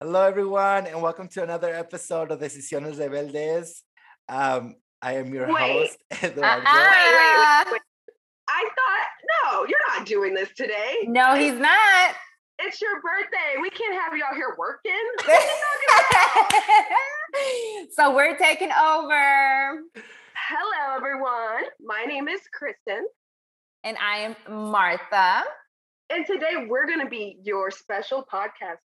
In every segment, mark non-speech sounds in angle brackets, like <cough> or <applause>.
Hello, everyone, and welcome to another episode of Decisiones Rebeldes. Um, I am your Wait. host, <laughs> Eduardo. Wait, wait, wait, wait. I thought, no, you're not doing this today. No, he's not. It's your birthday. We can't have you out here working. <laughs> so we're taking over. Hello, everyone. My name is Kristen, And I am Martha. and today we're going to be your special podcast.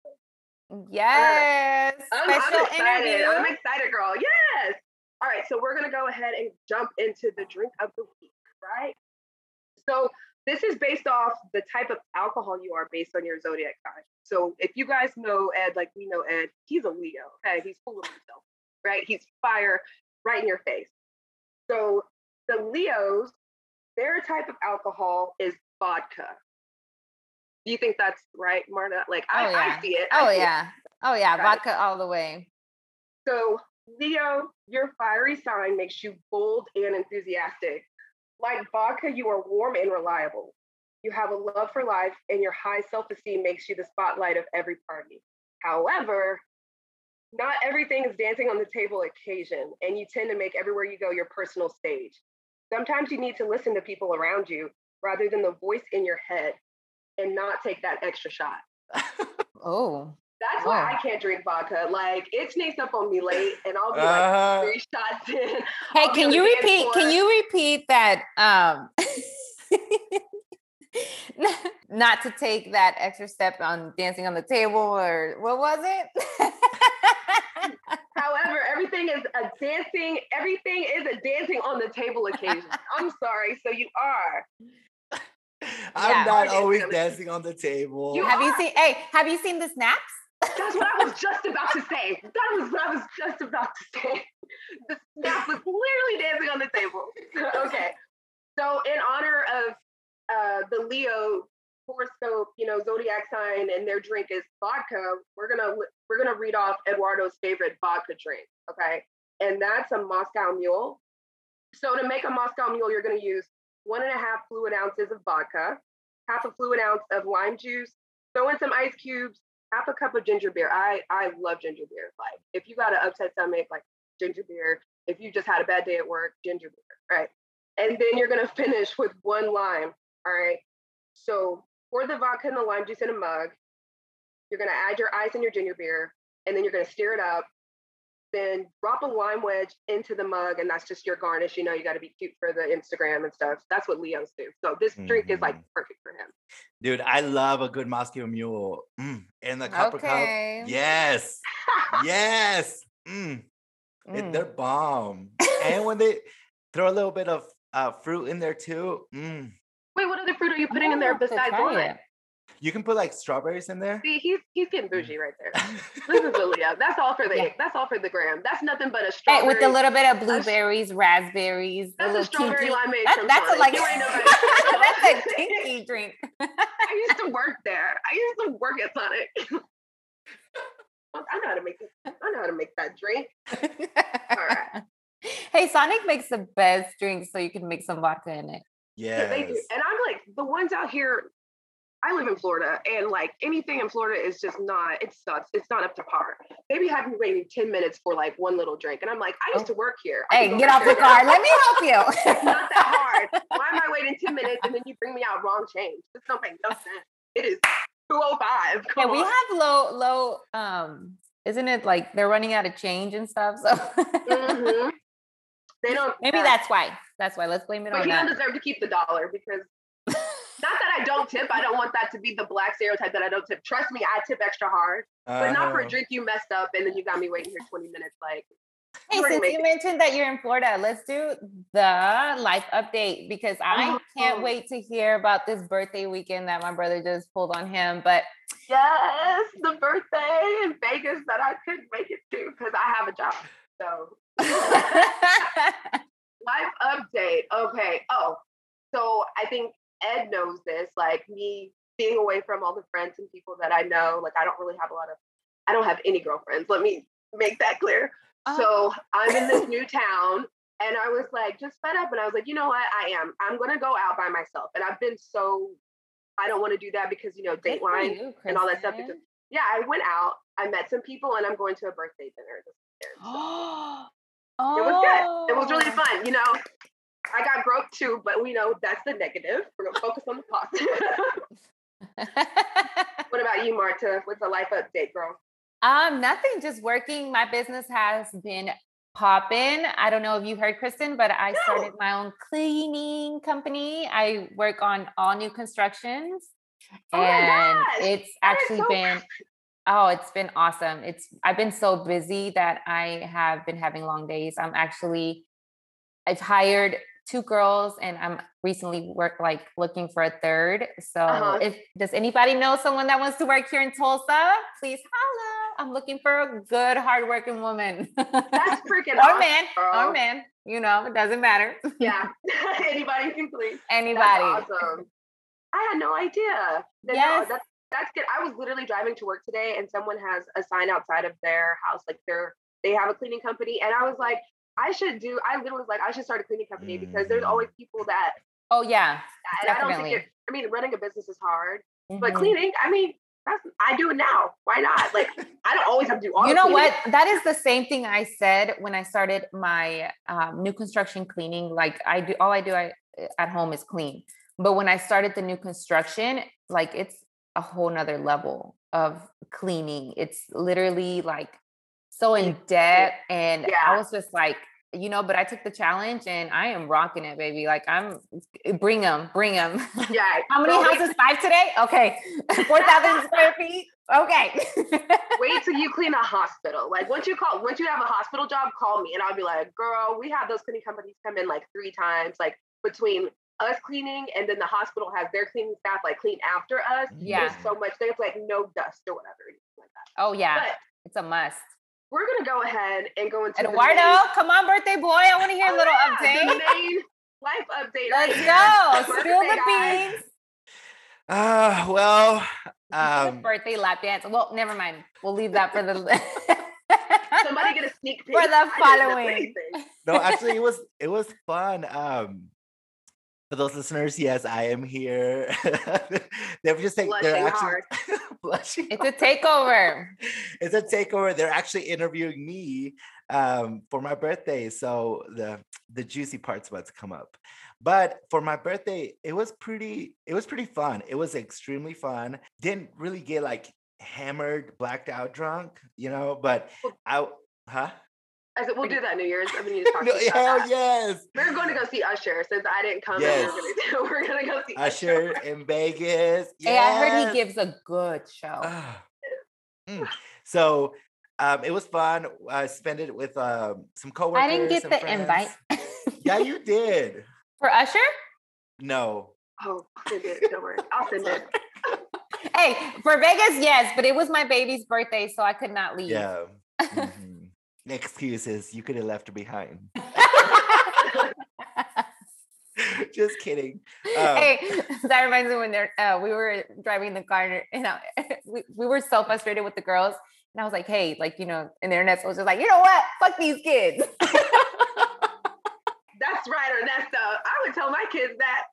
Yes. I'm, I'm excited. interview. I'm excited, girl. Yes. All right, so we're going to go ahead and jump into the drink of the week, right? So this is based off the type of alcohol you are based on your zodiac sign. So if you guys know Ed, like we know Ed, he's a Leo. Okay, he's full of himself, right? He's fire right in your face. So the Leos, their type of alcohol is vodka. Do you think that's right, Marta? Like oh, I, Oh, yeah. I see it. I Oh see it. yeah. Oh yeah. Got it. Vodka all the way. So, Leo, your fiery sign makes you bold and enthusiastic. Like vodka, you are warm and reliable. You have a love for life, and your high self esteem makes you the spotlight of every party. However, not everything is dancing on the table occasion, and you tend to make everywhere you go your personal stage. Sometimes you need to listen to people around you rather than the voice in your head and not take that extra shot. Oh. That's why Oh. I can't drink vodka. Like it sneaks up on me late, and I'll be Uh-huh. like three shots in. <laughs> Hey, I'll be can you the dance repeat? Can you repeat that? Um <laughs> not to take that extra step on dancing on the table or what was it? <laughs> However, everything is a dancing. Everything is a dancing on the table occasion. I'm sorry. So you are. I'm Yeah. not always dancing on the table. You have you seen hey, have you seen the snaps? That's what I was just about to say. That was what I was just about to say. The snap was literally dancing on the table. <laughs> okay. So in honor of uh, the Leo horoscope, you know, zodiac sign, and their drink is vodka, we're gonna we're gonna read off Eduardo's favorite vodka drink. Okay, and that's a Moscow Mule. So to make a Moscow Mule, you're gonna use one and a half fluid ounces of vodka, half a fluid ounce of lime juice, throw in some ice cubes, half a cup of ginger beer. I I love ginger beer. Like if you got an upset stomach, like ginger beer. If you just had a bad day at work, ginger beer, right? And then you're gonna <laughs> finish with one lime. All right. So pour the vodka and the lime juice in a mug. You're gonna add your ice and your ginger beer, and then you're gonna stir it up. Then drop a lime wedge into the mug, and that's just your garnish. You know, you got to be cute for the Instagram and stuff. That's what Leos do. So this drink is like Mhm. perfect for him. Dude, I love a good Moscow Mule. Mm, in the copper Okay. cup. Yes. yes. Mm, it- Mm. they're bomb. and when they throw a little bit of uh, fruit in there too, mm, Wait, what other fruit are you putting in there gonna have to besides try lime? It. you can put like strawberries in there. See, he's he's getting mm. bougie right there. <laughs> This is a Leo. That's all for the Yeah. that's all for the gram. That's nothing but a Hey, strawberry. with a little bit of blueberries, raspberries, that's a little strawberry kinky- limeade That- that's a Sonic. like You ain't <laughs> nobody- that's a kinky <laughs> drink. I used to work there. I used to work at Sonic. I know how to make this. I know how to make that drink. right. Hey, Sonic makes the best drinks, so you can make some vodka in it. Yeah, They do. Yes. And I'm like the ones out here. I live in Florida, and like anything in Florida is just not. It sucks. It's not up to par. Maybe be having me waiting ten minutes for like one little drink, and I'm like, I used to work here. I Hey, get off the car. Let me help you. <laughs> It's not that hard. Why am I waiting 10 minutes and then you bring me out wrong change? This don't make no sense. It is 205. Yeah, we on. have low, low. Um, isn't it like they're running out of change and stuff? So Mhm. They <laughs> don't maybe uh, that's why. That's why. Let's blame it but on he don't deserve to keep the dollar because not that I don't tip. I don't want that to be the black stereotype that I don't tip. Trust me, I tip extra hard. But not for a Uh-huh. drink you messed up and then you got me waiting here 20 minutes. Like Hey, since make you mentioned that you're in Florida, let's do the life update because I can't Oh. wait to hear about this birthday weekend that my brother just pulled on him. But yes, the birthday in Vegas that I couldn't make it to because I have a job. So <laughs> Life update. Okay. Oh, so I think Ed knows this. Like me being away from all the friends and people that I know. Like I don't really have a lot of. I don't have any girlfriends. Let me make that clear. Oh. So I'm in this <laughs> new town, and I was like just fed up, and I was like, you know what? I am. I'm gonna go out by myself, and I've been so. I don't want to do that because you know Good Dateline you, and all that stuff. Because yeah, I went out. I met some people, and I'm going to a birthday dinner this weekend. so oh, <gasps> It was good. It was really oh. fun. You know, I got broke too, but we know that's the negative. We're gonna focus on the positive. <laughs> what about you, Marta? What's the life update, girl? um, nothing, just working. My business has been popping. I don't know if you heard, Kristen, but I No. started my own cleaning company. I work on all new constructions. Oh and it's actually so been oh it's been awesome it's i've been so busy that i have been having long days i'm actually i've hired two girls and i'm recently work like looking for a third so Uh-huh. if does anybody know someone that wants to work here in tulsa please holla i'm looking for a good hardworking woman That's <laughs> freaking or awesome, man girl. or man you know it doesn't matter Yeah, <laughs> <laughs> anybody can please. anybody That's awesome. I had no idea. That- no, Yes. that's that's good. I was literally driving to work today, and someone has a sign outside of their house, like they're they have a cleaning company, and I was like, I should do. I literally was like, I should start a cleaning company because there's Mhm. always people that. oh yeah And I don't Definitely. think it. I mean, running a business is hard, but Mhm. cleaning. I mean, that's I do it now. Why not? Like, <laughs> I don't always have to do all. you know what that is the same thing i said when i started my um, new construction cleaning like i do all i do I, at home is clean but when i started the new construction like it's a whole nother level of cleaning it's literally like so in depth and i was just like you know but i took the challenge and i am rocking it baby like i'm eh, bring them bring them Yeah. <laughs> how many girl, wait- houses five today okay <laughs> 4000 square feet okay Wait <laughs> till you clean a hospital. Like once you call, once you have a hospital job, call me and I'll be like, girl, we have those cleaning companies come in like three times, like between us cleaning and then the hospital has their cleaning staff like clean after us. Yeah. There's so much. There's like no dust or whatever. Like that. oh yeah But it's a must we're gonna go ahead and go into the Eduardo, main- come on, birthday boy. I want to hear a little Oh, yeah, the update. main life update. Let's right go. <laughs> Spill the Birthday guy. beans. Ah, well, The um, birthday lap dance. Well, never mind. We'll leave that for the <laughs> Somebody get a sneak <laughs> peek. For the I didn't know following. no, actually, it was it was fun. Um, for those listeners, yes, I am here. <laughs> they're just they're Blushing actually hard. <laughs> blushing. It's a takeover. <laughs> it's a takeover. They're actually interviewing me um, for my birthday, so the the juicy part's about to come up. But for my birthday, it was pretty. It was pretty fun. It was extremely fun. Didn't really get like hammered, blacked out, drunk, you know. But I, huh? I said, we'll do that New Year's. I mean, you just <laughs> talked No, to me about hell that. yes. We're going to go see Usher since I didn't come. Yes. And we're, gonna <laughs> we're gonna go see Usher in Vegas. Hey, I heard he gives a good show. Ah. Mm. So um, it was fun. I spent it with um, some coworkers. I didn't get the friends. invite. yeah, you did. For Usher? No. Oh, I'll send it. Don't worry. I'll send it. Hey, for Vegas, yes, but it was my baby's birthday, so I could not leave. Yeah. Mhm. Excuses. You could have left her behind. <laughs> <laughs> Just kidding. Um, hey, that reminds me when they're uh, we were driving the car and I, <laughs> we, we were so frustrated with the girls. And I was like, hey, like, you know, and the internet was just like, you know what? Fuck these kids. That's right, Ernesto. I would tell my kids that.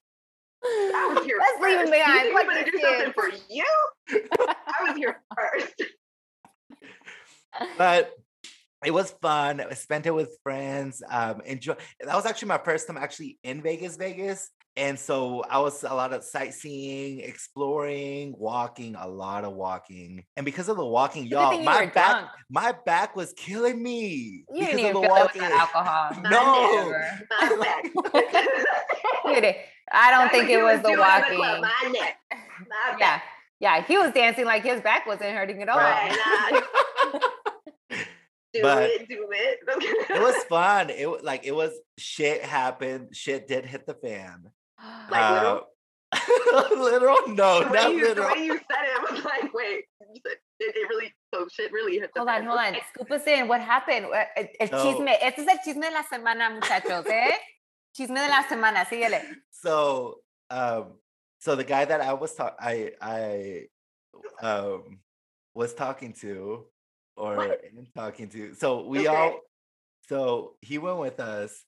I was here Let's leave first. them behind. You think I'm gonna these do something for you? I was here first. but it was fun. I spent it with friends. Um, enjoy. That was actually my first time actually in Vegas, Vegas, and so I was a lot of sightseeing, exploring, walking, a lot of walking, and because of the walking, y'all, my back, drunk. my back was killing me You didn't because even of the feel it with walking. alcohol. <laughs> No. Never. My neck. I don't think it was the doing at club, walking. My neck. My Yeah. back. Yeah. He was dancing like his back wasn't hurting at all. Right, nah. <laughs> <laughs> Do But- it, do it. <laughs> it was fun. It wa- like it was shit happened. Shit did hit the fan. <gasps> Like literal? Uh, <laughs> literal? No, the, not you, the way you said it <laughs> I was like, wait, you said it, it really, so shit really hit the Hold on, hold on. Scoop us in. What happened? El, el So- chisme. Este es el chisme de la semana, muchachos, ¿eh? Chisme de la semana. Síguele. so um so the guy that I was talk I I um was talking to or What? am talking to. So we Okay. all so he went with us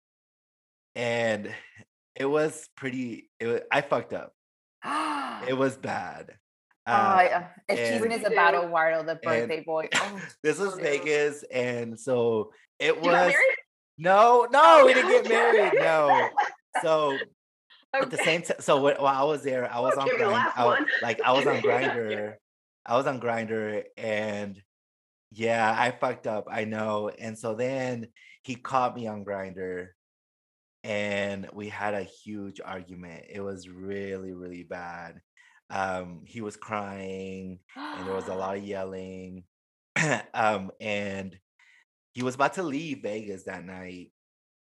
and it was pretty it was, I fucked up. It <gasps> was bad. Oh, Uh, yeah. El and- chisme is about Eduardo, the birthday boy. Oh, <laughs> this was Oh, no. Vegas, and so it You was married? no, no, we didn't get married. No, so <laughs> at the same time, so wh- while I was there, I was on Give me grind, I, like I was on <laughs> Grindr, I was on Grindr, and yeah, I fucked up. I know, and so then he caught me on Grindr, and we had a huge argument. It was really, really bad. Um, he was crying, and there was a lot of <gasps> yelling, <clears throat> um, and he was about to leave Vegas that night.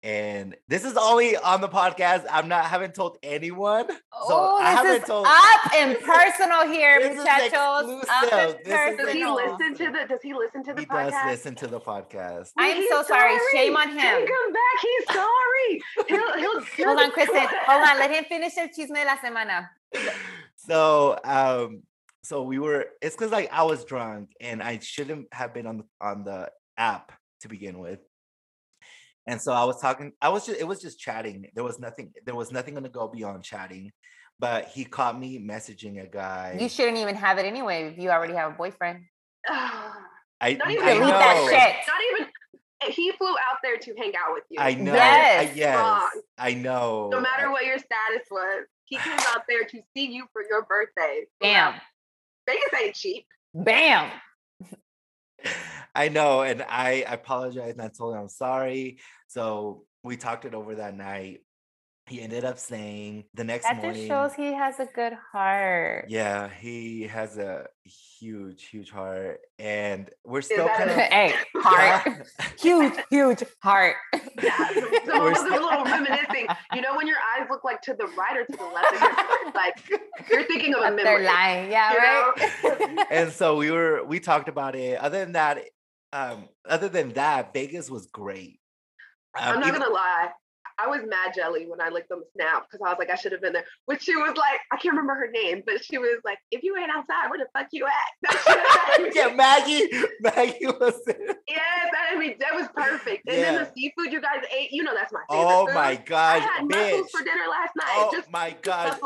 And this is only on the podcast. I'm not haven't told anyone. So oh, I this haven't is told up <laughs> and personal here, This muchachos. Up and This is Does he personal. listen to the? Does he listen to the he podcast? does listen to the podcast. I'm He's so sorry. Shame on Take him. him back. He's sorry. He'll, he'll, <laughs> he'll Hold on, Kristen. Hold on. Let him finish el chisme de la semana. <laughs> So um so we were it's because like I was drunk and I shouldn't have been on the on the app to begin with. And so I was talking, I was just it was just chatting. There was nothing, there was nothing gonna go beyond chatting. But he caught me messaging a guy. You shouldn't even have it anyway if you already have a boyfriend. Ah, I, Not even I delete know. that shit. Not even. Eh, he flew out there to hang out with you. I know. Yes. I, yes. Wrong. I know. No matter what your status was, he <sighs> came out there to see you for your birthday. Bam. Vegas ain't cheap. Bam. I know, and I apologize and I told him I'm sorry. So we talked it over that night. He ended up saying the next That morning. just shows he has a good heart. yeah, he has a huge, huge heart, and we're still that kind a- of <laughs> hey, <laughs> heart. <laughs> huge, huge heart. Yeah. So I We're was still- a little reminiscing. You know when your eyes look like to the right or to the left, and you're like you're thinking of a But They're memory. lying. Yeah, you right. and so we were we talked about it. Other than that, um, other than that, Vegas was great. Um, I'm not even- gonna lie. I was mad jelly when I licked them snap because I was like, I should have been there. Which she was like, I can't remember her name, but she was like, if you ain't outside, where the fuck you at? <laughs> <laughs> Yeah, Maggie, Maggie was there. Yes, I mean that was perfect. And then the seafood you guys ate, you know that's my favorite. Oh food. my I had bitch! mussels for dinner last night. Oh just my just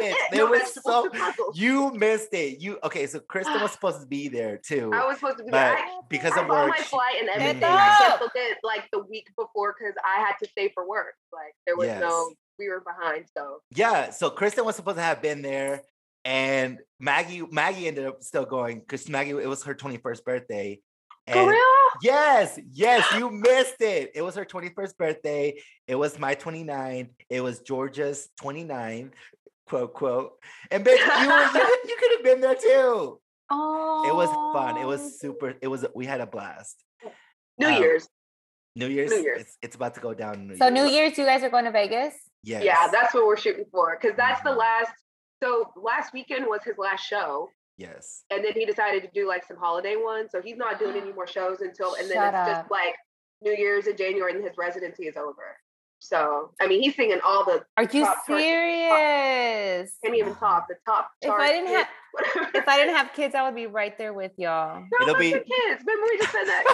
mussels. <laughs> No There was so you missed it. You okay? So Kristen was supposed to be there too, I was supposed to be there. I, because I of work, my flight and everything. I canceled it like the week before because I had to stay for work. Like there was no, we were behind. So yeah. So Kristen was supposed to have been there, and Maggie Maggie ended up still going because Maggie it was her twenty first birthday. for and- real? Yes, yes, <gasps> you missed it. It was her 21st birthday. It was my 29. It was Georgia's 29, quote, quote. And bitch, you, were- you, <laughs> you could have been there too. Oh, It was fun. It was super. It was, we had a blast. New Um, Year's. New Year's, New Year's. It's, it's about to go down. New So New Year's, you guys are going to Vegas. Yeah. Yeah, that's what we're shooting for because that's the Mhm. last. So last weekend was his last show, yes. and then he decided to do like some holiday ones. So he's not doing any <gasps> more shows until, and then it's up. just like New Year's in January, and his residency is over. So I mean, he's singing all the Are you Top chart- serious? can't even top the top. If I didn't have- <laughs> If I didn't have kids, I would be right there with y'all. No, It'll be- the kids. Remember we just said that.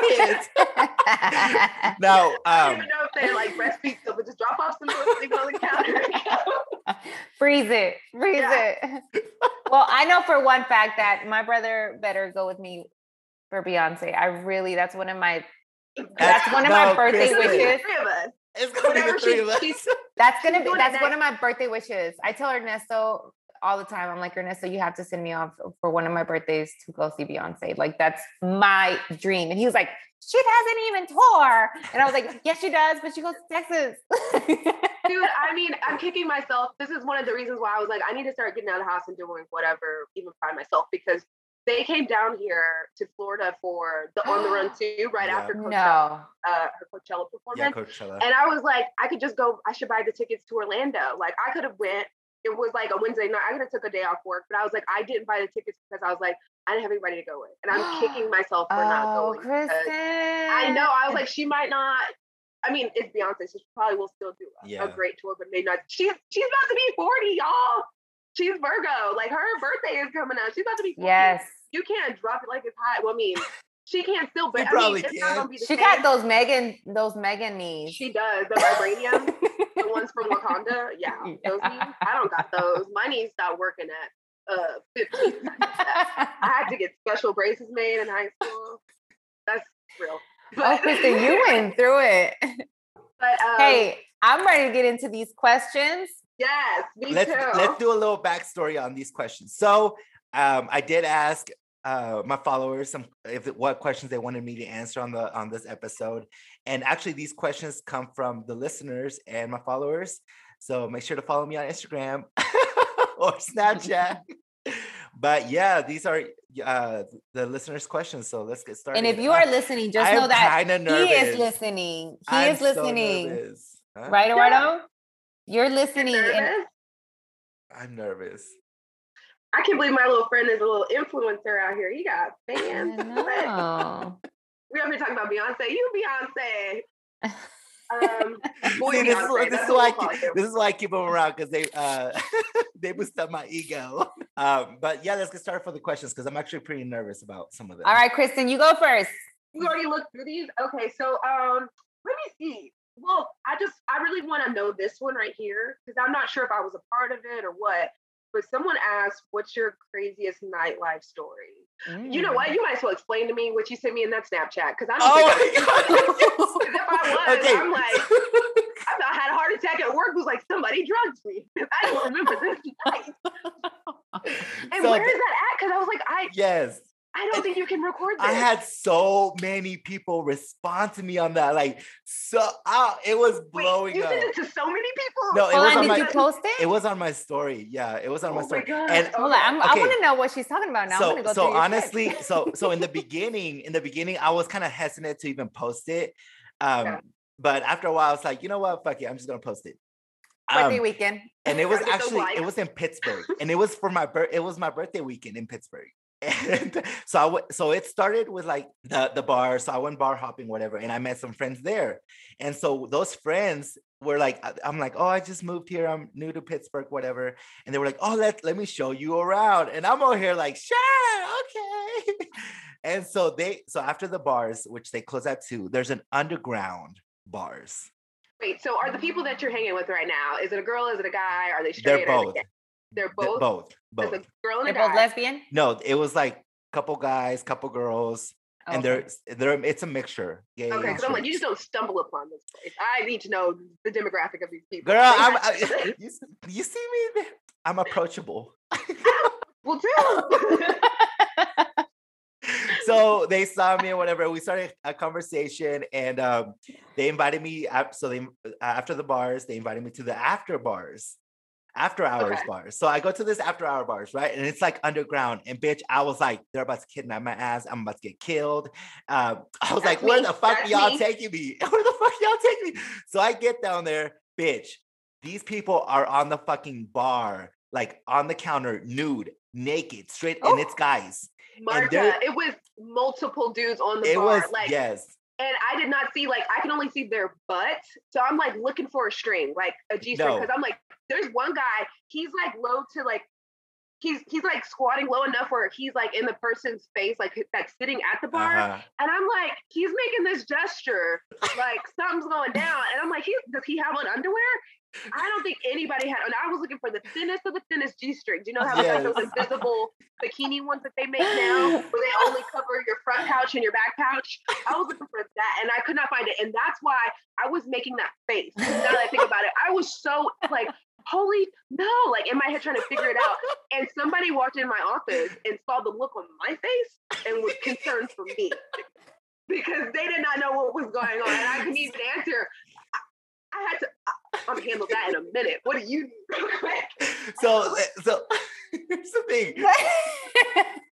<laughs> Kids. <laughs> Now, I don't um, even know if they like breastfeed, so but just drop off some lipstick on the counter. Freeze it. Freeze Yeah. it. well, I know for one fact that my brother better go with me for Beyonce. I really, that's one of my, that's one of my birthday Kristen. wishes. Three of us. it's going to be the three she- of us. <laughs> That's gonna be, that's one of my birthday wishes. I tell Ernesto all the time, I'm like, Ernesto, you have to send me off for one of my birthdays to go see Beyonce. Like, that's my dream. And he was like, she doesn't even tour. And I was like, yes, she does, but she goes to Texas. Dude, <laughs> I mean, I'm kicking myself. This is one of the reasons why I was like, I need to start getting out of the house and doing whatever, even by myself, because they came down here to Florida for the On the Run <gasps> 2 right Yeah. after Coachella, no. uh, her Coachella Yeah, performance. Coachella. And I was like, I could just go, I should buy the tickets to Orlando. Like I could have went. It was like a Wednesday night. I could have took a day off work, but I was like, I didn't buy the tickets because I was like, I didn't have anybody to go with. And I'm kicking <gasps> myself for not Oh, going. Kristen. I know. I was like, she might not. I mean, it's Beyonce, so she probably will still do a, Yeah. a great tour, but maybe not. She's she's about to be 40, y'all. She's Virgo. Like her birthday is coming up. She's about to be 40. Yes. You can't drop it like it's hot. Well, I mean, she can't still, but You I mean, can. be She same. got those Megan, those Megan knees. She does the vibranium, the ones from <laughs> Wakanda. Yeah, those knees. I don't got those. My knees stopped working at uh 15. <laughs> I had to get special braces made in high school. That's real. oh, Kristen, you went through it. <laughs> But um, hey, I'm ready to get into these questions. Yes, me let's too. let's do a little backstory on these questions. So um, I did ask uh, my followers some if what questions they wanted me to answer on the on this episode, and actually these questions come from the listeners and my followers. So make sure to follow me on Instagram <laughs> or Snapchat. <laughs> but yeah, these are uh, the listeners' questions. So let's get started. And if you are <laughs> listening, just I'm know that he is listening. He I'm is listening. Huh? right. Eduardo? You're You're listening. And? I'm nervous. I can't believe my little friend is a little influencer out here. He got fans. What? know. <laughs> We over here talking about Beyonce. You Beyonce. Um, <laughs> boy, See, this, is, Beyonce, why- this is why I keep, this is why I keep them around because they uh <laughs> they boost up my ego. Um, but yeah, let's get started for the questions because I'm actually pretty nervous about some of them. All right, Kristen, you go first. You already looked through these. Okay, so um, let me see. Well, I just I really want to know this one right here because I'm not sure if I was a part of it or what. But someone asked, "What's your craziest nightlife story?" You know Mm. what? You might as well explain to me what you sent me in that Snapchat because I don't Oh think I my God, yes. 'Cause if I was, Okay. I'm like, <laughs> I thought I had a heart attack at work. It Was like somebody drugged me. <laughs> I don't remember this night. <laughs> And So where is that at? Because I was like, I yes, I don't think you <laughs> can record this. I had so many people respond to me on that. Like, so ah, it was Wait, blowing you up. sent it to so many people. No, it Hold was on, on did my- you post it? It was on my story. Yeah, it was on my Oh my story. God. And Hold on, I'm, I want to know what she's talking about now. I'm so gonna go so through your honestly so so in the <laughs> beginning in the beginning i was kind of hesitant to even post it um Yeah. but after a while i was like you know what fuck it i'm just gonna post it birthday Um, weekend. and it <laughs> was Gotta actually it was in pittsburgh and it was for my birth it was my birthday weekend in pittsburgh and so I w- so it started with like the the bar so i went bar hopping whatever and i met some friends there and so those friends were like i'm like oh i just moved here i'm new to pittsburgh whatever and they were like oh let let me show you around and i'm over here like sure okay <laughs> and so they so after the bars which they close at two there's an underground bars Wait, so are the people that you're hanging with right now? Is it a girl? Is it a guy? Are they straight? they're both they, they're They're both. both There's both a girl and a They're both guy. lesbian. no it was like a couple guys couple girls and they're they're it's a mixture gay Okay, because I'm like, you just don't stumble upon this place. I need to know the demographic of these people. girl I'm, got- <laughs> I, <laughs> you, you see me there? i'm approachable <laughs> well, too. so they saw me or whatever. We started a conversation, and um, they invited me. Up, so they after the bars, they invited me to the after bars, after hours Okay. bars. So I go to this after hour bars, right? And it's like underground. And bitch, I was like, they're about to kidnap my ass. I'm about to get killed. Um, <laughs> I was like, That's where the fuck That's y'all me. taking me? <laughs> Where the fuck y'all taking me? So I get down there, bitch. These people are on the fucking bar, like on the counter, nude, naked, straight, and it's Oh. guys. Marta, it was multiple dudes on the It bar. was like, yes. and I did not see like I can only see their butt. So I'm like looking for a string, like a G string, No. because I'm like, there's one guy, he's like low to like he's he's like squatting low enough where he's like in the person's face, like that's sitting at the bar. Uh-huh. And I'm like, he's making this gesture, like something's going down. And I'm like, he does he have on underwear? I don't think anybody had. And I was looking for the thinnest of the thinnest G strings. Do you know how got those invisible bikini ones that they make now, where they only cover your front pouch and your back pouch. I was looking for that, and I could not find it. And that's why I was making that face. Now that I think about it, I was so like, holy no, like in my head trying to figure it out. And somebody walked in my office and saw the look on my face and was concerned for me because they did not know what was going on, and I couldn't even answer. I, I had to. I, I'm gonna handle that in a minute. What do you need real quick? so so here's the thing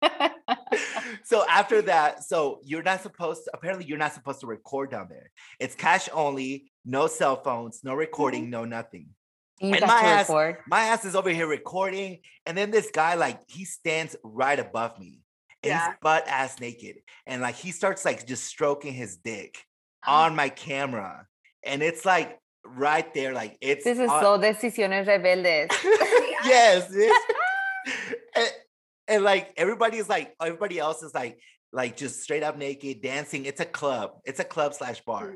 <laughs> so after that so you're not supposed to apparently you're not supposed to record down there it's cash only no cell phones no recording mm-hmm. no nothing you And my ass- record. my ass is over here recording and then this guy like he stands right above me and Yeah. he's butt ass naked and like he starts like just stroking his dick on my camera and it's like right there like it's This is on- so decisiones rebeldes. <laughs> yes. <laughs> and, and like everybody is like everybody else is like like just straight up naked dancing. It's a club. It's a club slash bar. Mhm.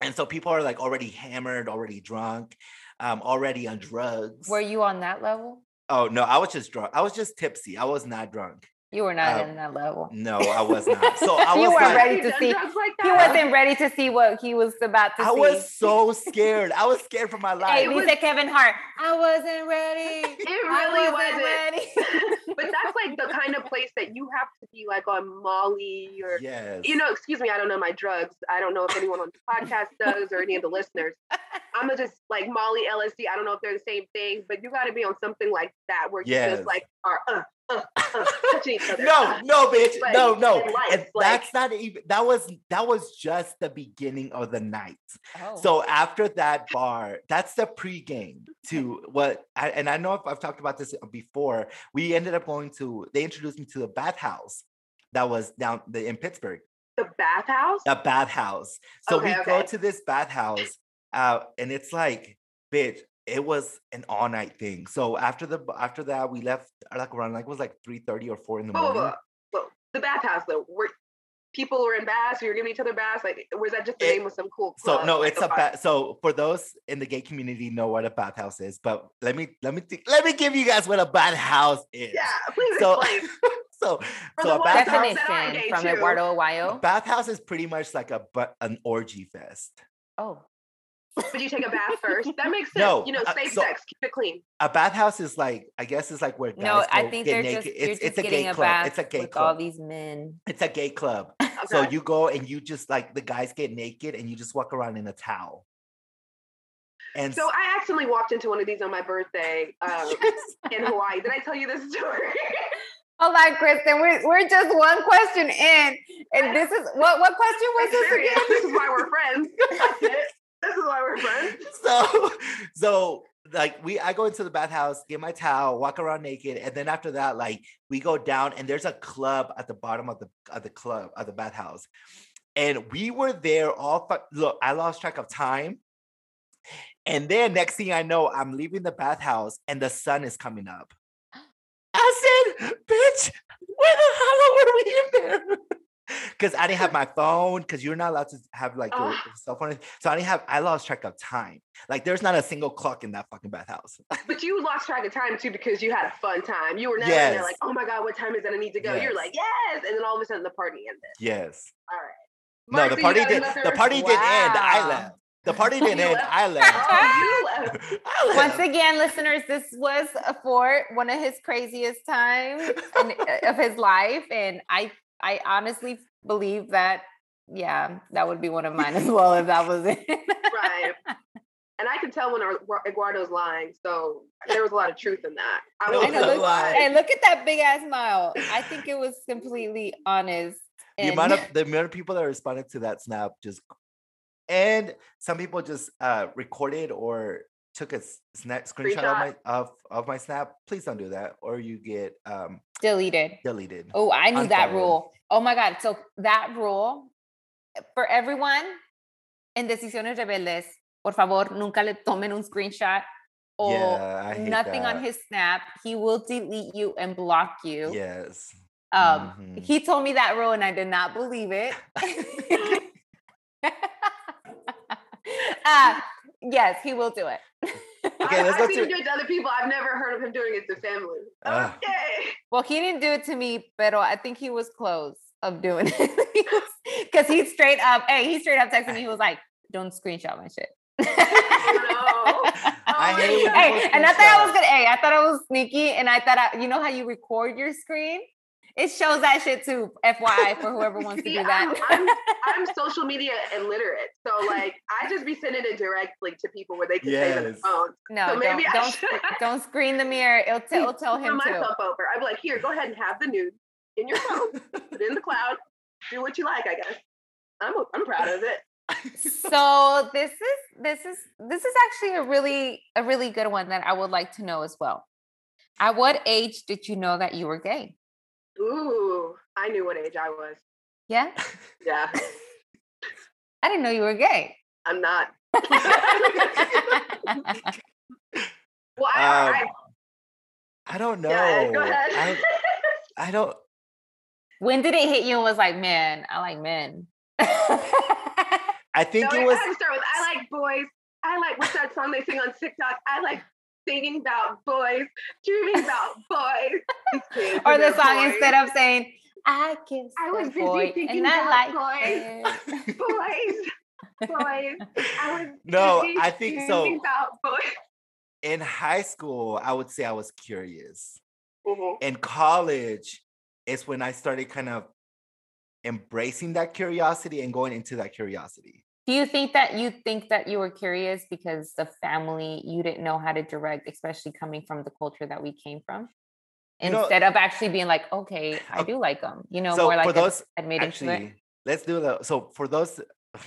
And so people are like already hammered, already drunk, um, already on drugs. Were you on that level? Oh no, I was just drunk. I was just tipsy. I was not drunk. You were not Uh, in that level. No, I was not. So <laughs> I You was weren't like, ready to see- like He wasn't ready to see what he was about to I see. was so scared. I was scared for my life. Hey, It we said Kevin Hart. I wasn't ready. <laughs> It I really wasn't wasn't. ready. <laughs> but that's like the kind of place that you have to be like on Molly or yes. you know, excuse me, I don't know my drugs. I don't know if anyone on the podcast does or any of the listeners. I'm gonna just like Molly, LSD. I don't know if they're the same thing, but you got to be on something like that where you Yes. just like are uh, uh, uh, touching each other. no, no, bitch. Like, no, no. life, And like- that's not even that was that was just the beginning of the night. Oh. So after that bar, that's the pregame to what I, and I know if I've talked about this before. We ended up going to they introduced me to the bathhouse that was down the, in Pittsburgh. the bathhouse. The bathhouse. So Okay, we go to this bathhouse, uh, and it's like, bitch, it was an all night thing. So after the after that, we left like around like it was like three thirty or four in the Whoa, whoa, morning. Uh, whoa, whoa. The bathhouse though, where people were in baths, we were giving each other baths. Like, was that just the It- name of some cool? So club, no, like it's a bath. So for those in the gay community know what a bathhouse is, but let me let me thi- let me give you guys what a bathhouse is. Yeah, please So explain. <laughs> so For so the a bathhouse Definition from too. Eduardo a Aguayo. bathhouse is pretty much like a but an orgy fest. Oh, But you take a bath first. That makes sense. No, you know, uh, safe so- sex, keep it clean. A bathhouse is like I guess it's like where guys no, I think get they're naked. just it's you're it's just a gay a club. It's a gay with all these men. It's a gay club. <laughs> Okay. So you go and you just like the guys get naked and you just walk around in a towel. And So I accidentally walked into one of these on my birthday um, <laughs> in Hawaii. Did I tell you this story? Hold on, Kristen. We're, we're just one question in, and this is what what question was this again? This is why we're friends. <laughs> This is why we're friends. <laughs> so so like we I go into the bathhouse, get my towel, walk around naked, and then after that, like we go down and there's a club at the bottom of the of the club of the bathhouse. And we were there all fu- look, I lost track of time. And then next thing I know, I'm leaving the bathhouse and the sun is coming up. <gasps> I said, bitch, where the hell were we in there? <laughs> Because I didn't have my phone, because you're not allowed to have like your Ah. cell phone. So I didn't have, I lost track of time. Like there's not a single clock in that fucking bathhouse. But you lost track of time too because you had a fun time. You were never in there Yes. like, oh my God, what time is it? I need to go. You're like, yes. And then all of a sudden the party ended. yes. All right. No, the party did. another- The party didn't end. I left. The party <laughs> didn't end. left? I left. Oh, you left. <laughs> I Once again, listeners, this was for one of his craziest times in, of his life, and I I honestly believe that yeah, that would be one of mine as <laughs> well if that was it. Right. And I can tell when Ar- Eduardo's lying. So there was a lot of truth in that. I No, I know, it's a tell look, lie. hey, look at that big ass smile. I think it was completely honest. the And amount of <laughs> the amount of people that responded to that snap just and some people just uh recorded or took a snap screenshot of my of, of my snap please don't do that or you get um deleted. deleted Oh, I knew that rule. Oh my God. So that rule for everyone in Decisiones Rebeldes, por favor, nunca le tomen un screenshot or yeah nothing on his snap. He will delete you and block you. yes Um, Mhm. He told me that rule and I did not believe it. uh, <laughs> <laughs> yes, he will do it. Okay, I, <laughs> let's I've go seen to- him do it to other people. I've never heard of him doing it to family. Ah. Okay. Well, he didn't do it to me, but I think he was close of doing <laughs> it. Because he straight up, hey, he straight up texted me. He was like, don't screenshot my shit. <laughs> I hate when hey, and I thought I was screenshot. good. Hey, I thought I was sneaky, and I thought I, you know how you record your screen? It shows that shit too. FYI for whoever <laughs> wants to do that. I'm, I'm, <laughs> I'm social media illiterate. So, like, I just be sending it directly to people where they can save it on Yes. phone. no, so maybe don't I don't, should- don't screen the mirror. It'll, <laughs> t- it'll tell Throw him too. myself over. I'd be like, here, go ahead and have the nude in your phone, put it in the cloud, do what you like, I guess. I'm, I'm proud of it. so this is this is this is actually a really a really good one that I would like to know as well. At what age did you know that you were gay? Ooh, I knew what age I was. Yeah, Yeah, <laughs> I didn't know you were gay. I'm not. <laughs> <laughs> Well, I, Um, I, I don't know yeah, go ahead. I, I don't when did it hit you and was like, man, I like men? I think no, it was I had start with I like boys. I like what's that song they sing on TikTok? I like singing about boys, dreaming about <laughs> boys. Or the song boys. instead of saying I kissed I was busy boy thinking I about like boys. it. <laughs> boys, boys. I was <laughs> No, I think so. dreaming About boys. In high school, I would say I was curious. Mhm. In college, it's when I started kind of embracing that curiosity and going into that curiosity. Do you think that you think that you were curious because the family you didn't know how to direct, especially coming from the culture that we came from? You know- Instead of actually being like, okay, I do like them, you know, so more like for those admitting actually, let's do the so for those <laughs>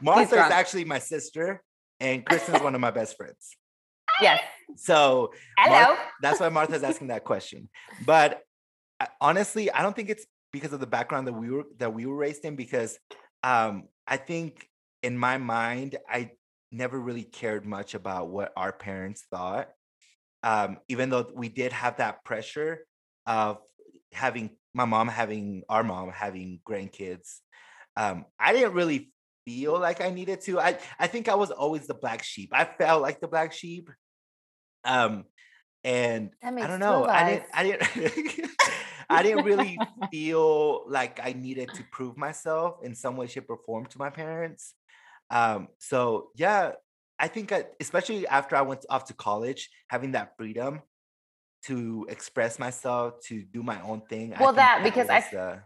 Martha is actually my sister, and Kristen's one of my best <laughs> friends. Yes. So Hello. that's why Martha's asking that question. But I- honestly, I don't think it's because of the background that we were that we were raised in. Because um, I think in my mind, I never really cared much about what our parents thought. Um, even though we did have that pressure of having my mom having our mom having grandkids, um, I didn't really feel like I needed to. I I think I was always the black sheep. I felt like the black sheep. Um, and I don't know. I didn't. I didn't. <laughs> <laughs> I didn't really <laughs> feel like I needed to prove myself in some way, shape, or form to my parents. Um, so yeah, I think I, especially after I went off to college, having that freedom to express myself, to do my own thing. Well, think that- because I uh,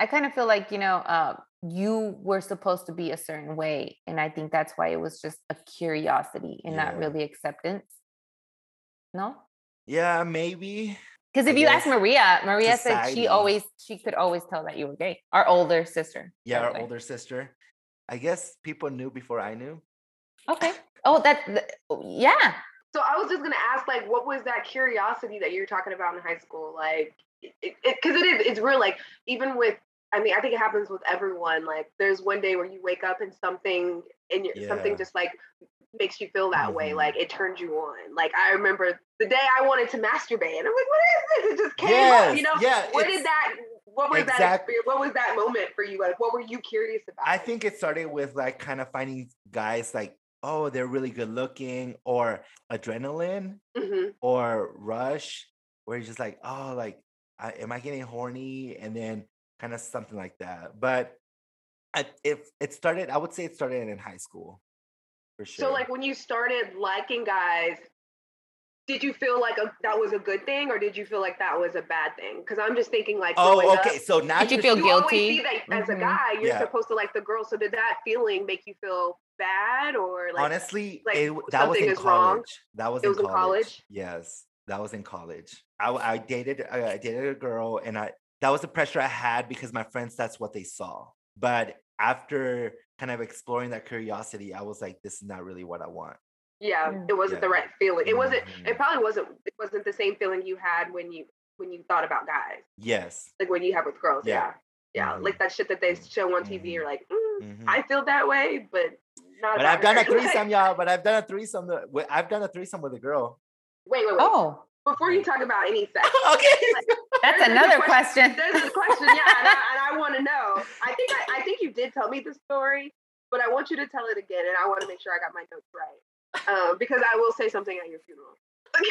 I kind of feel like, you know, uh, you were supposed to be a certain way. And I think that's why it was just a curiosity and not really acceptance. No? yeah, maybe. Because I if you ask guess Maria, Maria said she always, she could always tell that you were gay. Our older sister. Yeah, our way. older sister. I guess people knew before I knew. Okay. Oh, that, th- oh, yeah. So I was just gonna ask, like, what was that curiosity that you were talking about in high school? Like, because it, it, 'cause it is, it's real. Like, even with, I mean, I think it happens with everyone. Like, there's one day where you wake up and something, and you something just like makes you feel that way. Mhm. Like, it turns you on. Like, I remember the day I wanted to masturbate, and I'm like, what is this? It just came up. You know, yeah, where did that? What was that experience? What was that moment for you? Like, what were you curious about? I think it started with like kind of finding guys like, oh, they're really good looking, or adrenaline, hmm or rush, where you're just like, oh, like, I, am I getting horny? And then kind of something like that. But I, if it started, I would say it started in high school, for sure. So like when you started liking guys, did you feel like a, that was a good thing or did you feel like that was a bad thing? Because I'm just thinking like growing oh, up, okay. So now Did you feel you always guilty? see that as a Mhm. guy, you're Yeah. supposed to like the girl. So did that feeling make you feel bad or like honestly like, it, that was something in is wrong? college that was, It in, was in college. college? yes that was in college i, w- I dated I, I dated a girl and i that was the pressure i had because my friends that's what they saw but after kind of exploring that curiosity i was like this is not really what i want yeah, it wasn't the right feeling. It wasn't. It mm-hmm. probably wasn't. It wasn't the same feeling you had when you when you thought about guys, yes like when you have with girls. Yeah. Yeah, yeah, like mm-hmm. that shit that they mm-hmm. show on TV. You're like, mm, Mhm. I feel that way, but not. but i've done a her. Like, threesome y'all <laughs> but i've done a threesome uh, i've done a threesome with a girl Wait, wait, wait. Oh, Before you talk about any sex, <laughs> okay that's another question- question. there's a question, yeah, and I, and I want to know. I think I, I think you did tell me the story, but I want you to tell it again, and I want to make sure I got my notes right, um, because I will say something at your funeral. <laughs>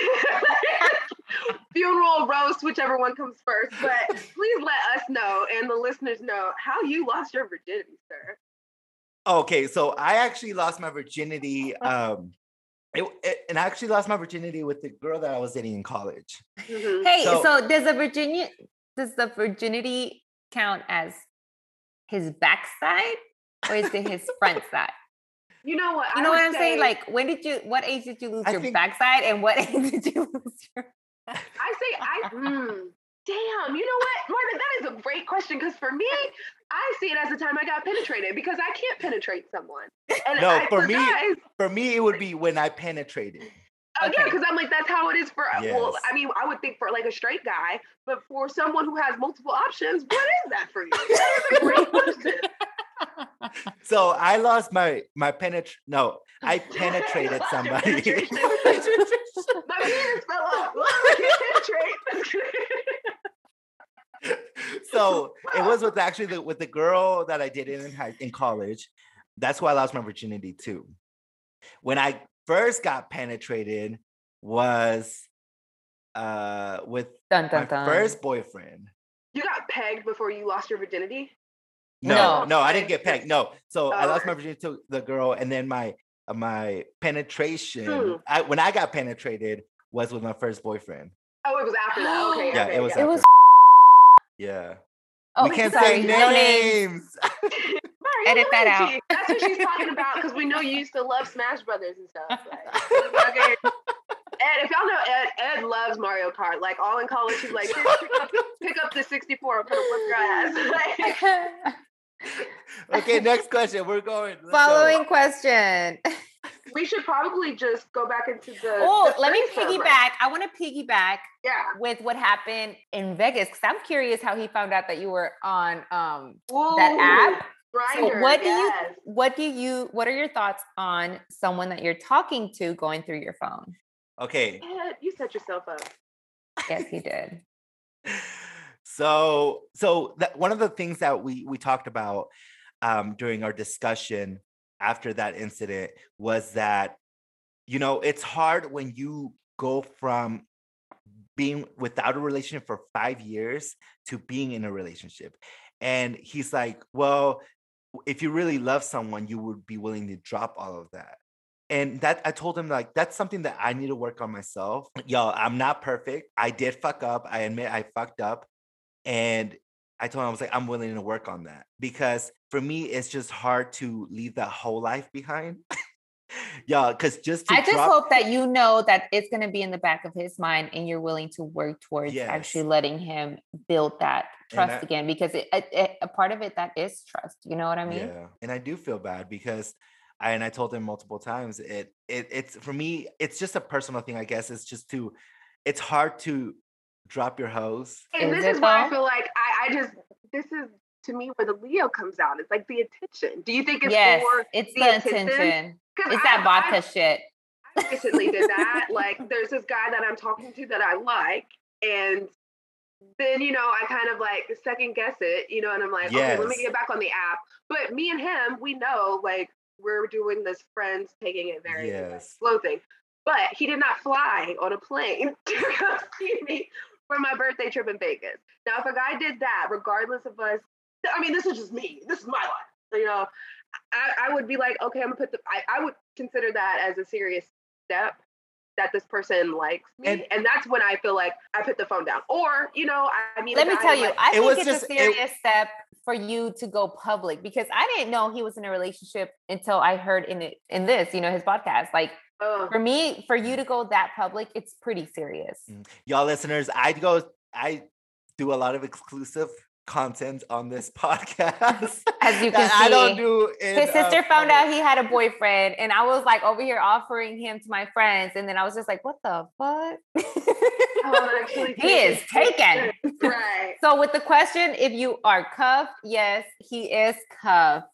funeral roast, whichever one comes first. But please let us know and the listeners know how you lost your virginity, sir. okay so i actually lost my virginity um it, it- and i actually lost my virginity with the girl that i was dating in college Mhm. Hey, So- so, does the Virginia does the virginity count as his backside or is it his <laughs> front side? You know what? You I know would what I'm saying? Like, when did you? What age did you lose I your think- backside, and what <laughs> age did you lose your? I say I hmm, <laughs> damn, you know what, Marta, that is a great question because for me, I see it as the time I got penetrated because I can't penetrate someone. And No, I, for me- guys, for me it would be when i penetrated oh, yeah, Okay. because I'm like that's how it is for. Well, I mean, I would think for like a straight guy, but for someone who has multiple options, what is that for you? That is a great question. <laughs> So I lost my my penetra no, I penetrated somebody. My penis fell off. I so it was with actually the, with the girl that I did in high, in college. That's why I lost my virginity too. When I first got penetrated was uh with Dun my dun dun. first boyfriend. You got pegged before you lost your virginity. No, No. no, I didn't get pegged. No, so I Oh, lost my virginity to the girl, and then my my penetration. Hmm. I, when I got penetrated was with my first boyfriend. Oh, it was after that. Okay. Yeah, okay, it was. It after. was- Yeah, Oh, we can't sorry. say No names. <laughs> names. Edit that out. That's what she's talking <laughs> about because we know you used to love Smash Brothers and stuff. Like, okay. <laughs> Ed, if y'all know Ed, Ed loves Mario Kart. Like all in college, he's like, pick up, pick up the 64, I'm gonna whip your ass. Like, <laughs> okay, next question. We're going. let's go. Following question. <laughs> we should probably just go back into the. Oh, the let me threesome, right? piggyback. I want to piggyback Yeah. with what happened in Vegas because I'm curious how he found out that you were on um Ooh, that app. Grindr, what do you- What do you what are your thoughts on someone that you're talking to going through your phone? Okay, Ed, you set yourself up. Yes, he did. <laughs> so so that one of the things that we we talked about um during our discussion after that incident was that you know it's hard when you go from being without a relationship for five years to being in a relationship. And he's like well if you really love someone you would be willing to drop all of that. And that i told him like that's something that i need to work on myself. Yo i'm not perfect. I did fuck up. I admit i fucked up and i told him i was like i'm willing to work on that because for me it's just hard to leave that whole life behind <laughs> yeah because just to I just drop- hope that you know that it's going to be in the back of his mind and you're willing to work towards actually letting him build that trust I- again because it, it, it- a part of it that is trust. You know what I mean? Yeah, and I do feel bad because I and I told him multiple times it it it's for me it's just a personal thing I guess it's just to it's hard to drop your hose. And Is this is why I feel like I, I just this is to me where the Leo comes out. It's like the attention. Do you think it's yes, for it's the the attention? attention. 'cause It's I- that vodka I- shit. I recently did that. Like, <laughs> there's this guy that I'm talking to that I like, and then you know I kind of like second guess it, you know, and I'm like, okay, let me get back on the app. But me and him, we know like we're doing this friends taking it very Yes. slow thing. But he did not fly on a plane <laughs> to come see me for my birthday trip in Vegas. Now, if a guy did that, regardless of us, I mean, this is just me. This is my life. You know, I, I would be like, okay, I'm gonna put the. I, I would consider that as a serious step that this person likes me, And- and, that's when I feel like I put the phone down. Or you know, I, I mean, Let me tell you, I It think was it's just- a it- serious step for you to go public because I didn't know he was in a relationship until I heard in it in this, you know, his podcast. Like for me, for you to go that public, it's pretty serious. Mm. Y'all listeners, I go I do a lot of exclusive content on this <laughs> podcast. <laughs> As you can that I don't do in, His uh, sister found public. out he had a <laughs> boyfriend, and I was like over here offering him to my friends, and then I was just like, "What the fuck?" actually he is taken. right. So, with the question, if you are cuffed, yes, he is cuffed.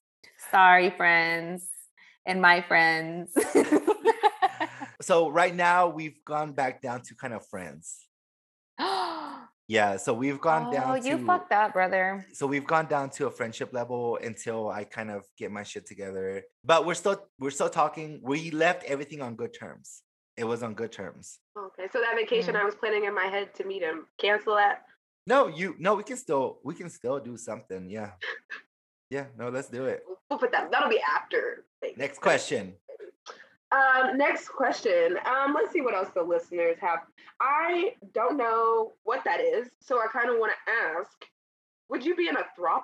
Sorry, friends and my friends. So right now we've gone back down to kind of friends. <gasps> Yeah, so we've gone oh, down you to fucked up, brother. so we've gone down to a friendship level until I kind of get my shit together. But we're still we're still talking. We left everything on good terms. It was on good terms. Okay, so that vacation Mm. I was planning in my head to meet him, cancel that. No, you no, we can still we can still do something. Yeah. Yeah, no, let's do it. We'll- We'll put that. That'll be after. Vegas. Next question. Um, next question. Um, let's see what else the listeners have. I don't know what that is, so I kind of want to ask: Would you be in a throuple?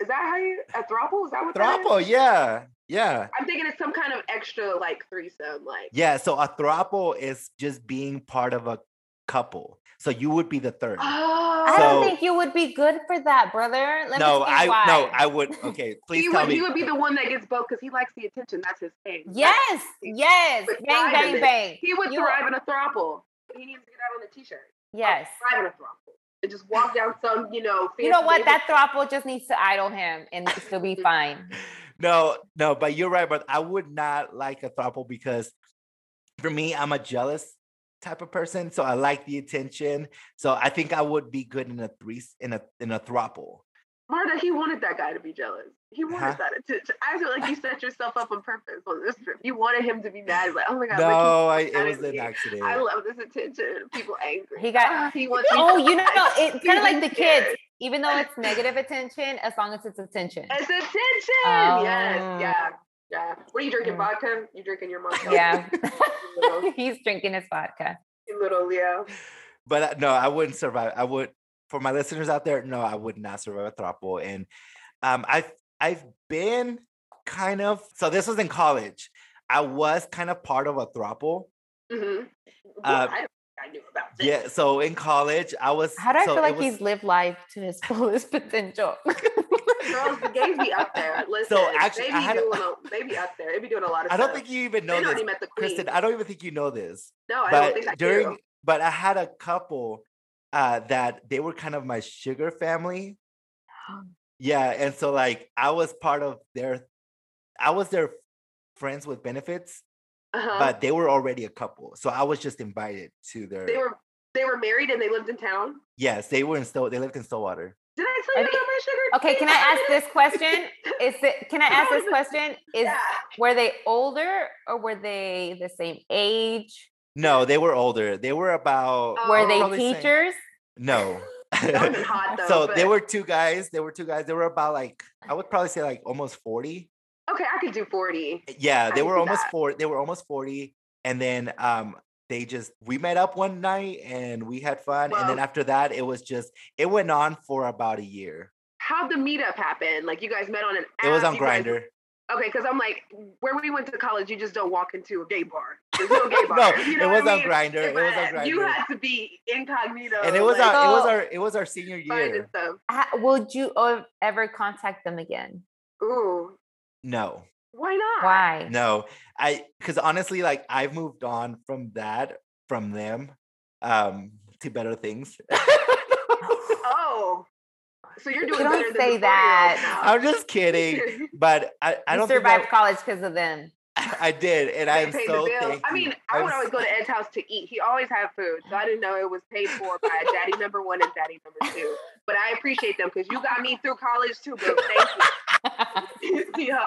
Is that how you a throuple? Is that what? Throuple, yeah. Yeah. I'm thinking it's some kind of extra like threesome, like Yeah. So a throuple is just being part of a couple. So you would be the third. Oh, I don't think you would be good for that, brother. Let no, me I why. no, I would. Okay, <laughs> please he tell would me. he would be the one that gets both because he likes the attention. That's his thing. Yes, yes, would bang, bang, bang. He would You- thrive in a throuple. He needs to get out on the t-shirt. Yes. Thrive in a throuple. And just walk down some, you know. You know what? neighborhood- That throuple just needs to idle him and he'll be fine. <laughs> no, no, but you're right. But I would not like a throuple because for me, I'm a jealous type of person. So I like the attention. So I think I would be good in a three in a in a throuple. Marta, he wanted that guy to be jealous. He wanted Huh? that attention. I feel like you <laughs> set yourself up on purpose on this trip. You wanted him to be mad. Like, oh my god, look, No, I, it was at an me. accident. I love this attention. People angry. He got- Ah, he wants. Oh, you know, like, it's kind of like the he's kids. Even though it's negative attention, as long as it's attention. It's attention. Oh. Yes. Yeah. Yeah. What are you drinking? Mm. Vodka? You drinking your mom? Yeah. <laughs> Little, <laughs> He's drinking his vodka. you little Leo. but uh, no, I wouldn't survive. I would for my listeners out there. No, I would not survive a throuple. And um, I've I've been kind of so this was in college. I was kind of part of a throuple. Mm-hmm. Uh, I, I knew about this. Yeah, so in college, I was. How do I so feel like was- he's lived life to his <laughs> fullest potential? Girls, the gays be up there. <laughs> Listen, actually, they I had doing a, <laughs> they be up there. They be doing a lot of I don't stuff. think you even know know this, he met the queen. Kristen. I don't even think you know this. no, I don't think I during, do. but I had a couple uh, that they were kind of my sugar family. Yeah, and so like I was part of their, I was their friends with benefits, Uh-huh. but they were already a couple, so I was just invited to their. they were they were married and they lived in town. yes, they were in Still. They lived in Stillwater. Did I tell Are you they- about my sugar? Okay, can I ask this question? <laughs> Is it can I ask this <laughs> question? Is Yeah. were they older or were they the same age? No, they were older. They were about. Were Oh, they probably same- teachers? No. <laughs> That would've been hot though. so they were two guys. They were two guys. They were about like I would probably say like almost forty. okay. I could do forty. Yeah, they can were almost that. four. They were almost forty, and then um they just we met up one night and we had fun, and then after that it was just it went on for about a year. How'd the meetup happen? Like you guys met on an app. It was on you guys- Grindr. Okay, because I'm like, where we went to college, you just don't walk into a gay bar. There's no gay <laughs> bar. no, you know it what was I on mean? <laughs> Grindr. It was on But You had to be incognito. and it was like, our it was oh. our it was our senior year. stuff. Would you ever contact them again? Ooh, No, why not? Why? no, I because honestly, like I've moved on from that from them um to better things. <laughs> Oh, so you're doing don't better than say the that. I'm just kidding, <laughs> but I, I you don't think survived I, college because of them. <laughs> I did, and I They am paid so the bill. thankful. I mean, I I'm would always go to Ed's house to eat. He always had food, so I didn't know it was paid for by daddy number one and daddy number two. But I appreciate them because you got me through college too, bro. Thank you. <laughs> yeah,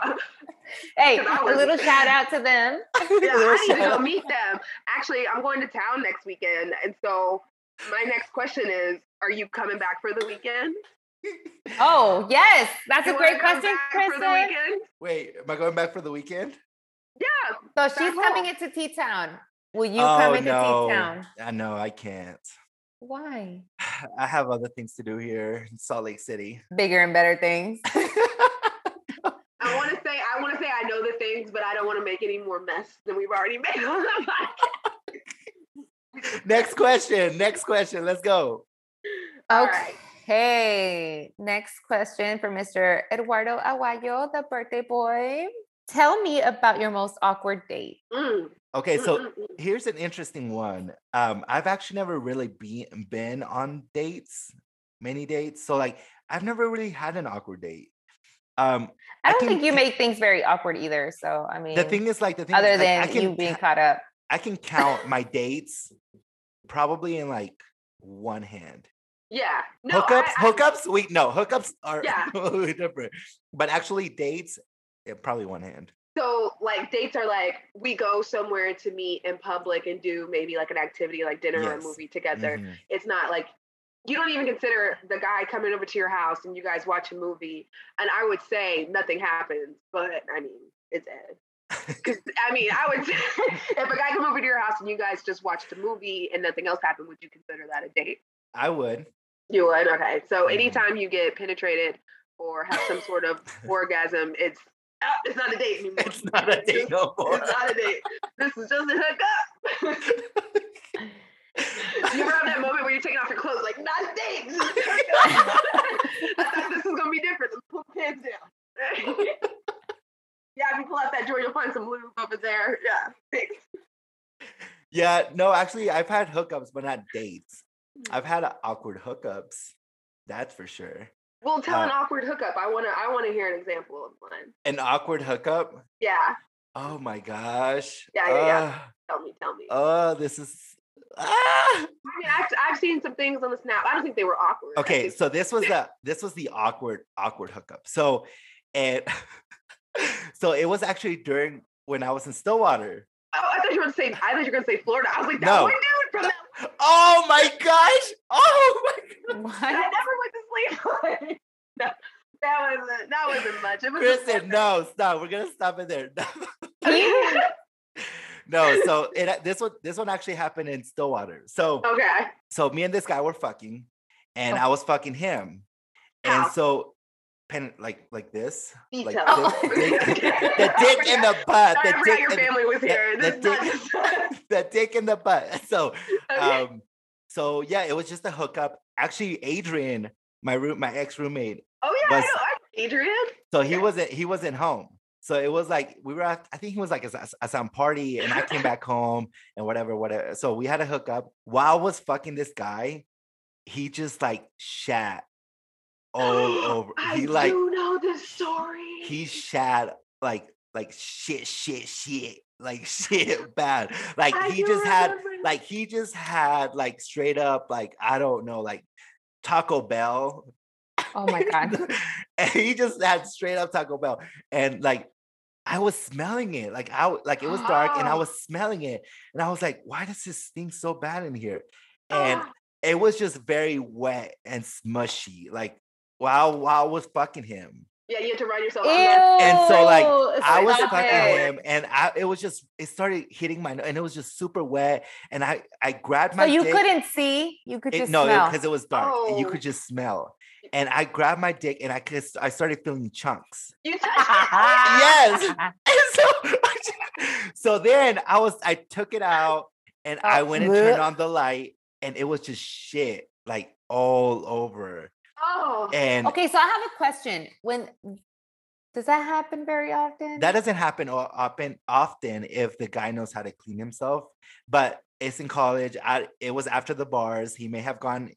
hey, 'Cause I a was- little shout out to them. <laughs> yeah. I need to go <laughs> meet them. Actually, I'm going to town next weekend, and so my next question is: Are you coming back for the weekend? Oh yes, that's You a great question, back Kristen. Wait, am I going back for the weekend? Yeah. So Back she's coming into T Town. Will you oh come into no, T Town? I know I can't. Why? <sighs> I have other things to do here in Salt Lake City. Bigger and better things. I want to say I want to say I know the things, but I don't want to make any more mess than we've already made on the <laughs> podcast. next question. Next question. Let's go. All right. Okay. Next question for Mr. Eduardo Aguayo, the birthday boy. Tell me about your most awkward date. Mm, Okay, so mm, mm. here's an interesting one. Um, I've actually never really been been on dates, many dates. So like I've never really had an awkward date. Um, I I don't can think you make things very awkward either. So I mean, the thing is like the thing other is, like, than I can you being caught up. I can count my dates probably in like one hand. yeah. No, hookups, I, I, hookups. Wait, no, hookups are Yeah. <laughs> totally different. But actually, dates, yeah, probably one hand. So like dates are like we go somewhere to meet in public and do maybe like an activity like dinner or a movie together. Mhm. It's not like you don't even consider the guy coming over to your house and you guys watch a movie. And I would say nothing happens, but I mean it's Ed. <laughs> 'Cause, I mean, I would say if a guy come over to your house and you guys just watched a movie and nothing else happened, would you consider that a date? I would. You would. Okay. So Mhm. anytime you get penetrated or have some sort of <laughs> orgasm, it's ah, it's not a date anymore. It's not a date no more. <laughs> It's not a date. This is just a hookup. You ever have that moment where you're taking off your clothes, like, not a this is. I thought this was gonna be different. Let's put pants down. <laughs> yeah, if you pull out that drawer, you'll find some lube over there. Yeah. Thanks. Yeah, no, actually, I've had hookups, but not dates. Mm. I've had uh, awkward hookups. That's for sure. Well, tell an Uh, awkward hookup. I wanna I wanna hear an example of one. An awkward hookup. Yeah. Oh my gosh. Yeah, yeah, yeah. Uh, Tell me, tell me. Oh, this is Ah! I mean, I've, I've seen some things on the snap. I don't think they were awkward. Okay, so this was <laughs> the this was the awkward awkward hookup. So, and <laughs> so it was actually during when I was in Stillwater. oh, I thought you were going to say. I thought you were going to say Florida. I was like, that No. one dude from that. <laughs> Oh my gosh! Oh my What? I never went to sleep. no, that wasn't. That wasn't much. It was Kristen, no, stop. We're gonna stop it there. He- no, so it this one this one actually happened in Stillwater. So okay. so me and this guy were fucking, and Oh. I was fucking him, and so pen like like this, like. Oh. the, dick, <laughs> <laughs> the dick in the butt, Sorry, the dick, your in, family was the- here. the dick- the dick in the butt. So okay. um, so yeah, it was just a hookup. Actually, Adrian, my room, my ex roommate, oh yeah, was- I know. I'm Adrian. so he Okay. wasn't he wasn't home. So it was like we were at, I think he was like at, at some party and I came back home and whatever, whatever. So we had a hookup. While I was fucking this guy, he just like shat all <gasps> over. I He like do know this story. he shat like like shit, shit, shit, like <laughs> shit bad. Like I he just had remember. like he just had like straight up like I don't know like Taco Bell Oh my <laughs> god. and he just had straight up Taco Bell. And like I was smelling it. Like I w- like it was dark and I Oh. was smelling it. And I was like, why does this stink so bad in here? And Ah, it was just very wet and smushy. Like while while I was fucking him. yeah, you had to ride yourself. Ew. And so, like, it's I was fucking it. him and I it was just it started hitting my nose and it was just super wet. And I I grabbed my. So my you dick- couldn't see. You could it, just no, because it was dark. and you Oh. could just smell. And I grabbed my dick and I could I started feeling chunks. You <laughs> touched Yes. <laughs> <laughs> So, so then I was I took it out and I Oh, went and turned on the light and it was just shit like all over. Oh. And okay, so I have a question. When does that happen very often? that doesn't happen often often if the guy knows how to clean himself. But it's in college. I it was after the bars. He may have gone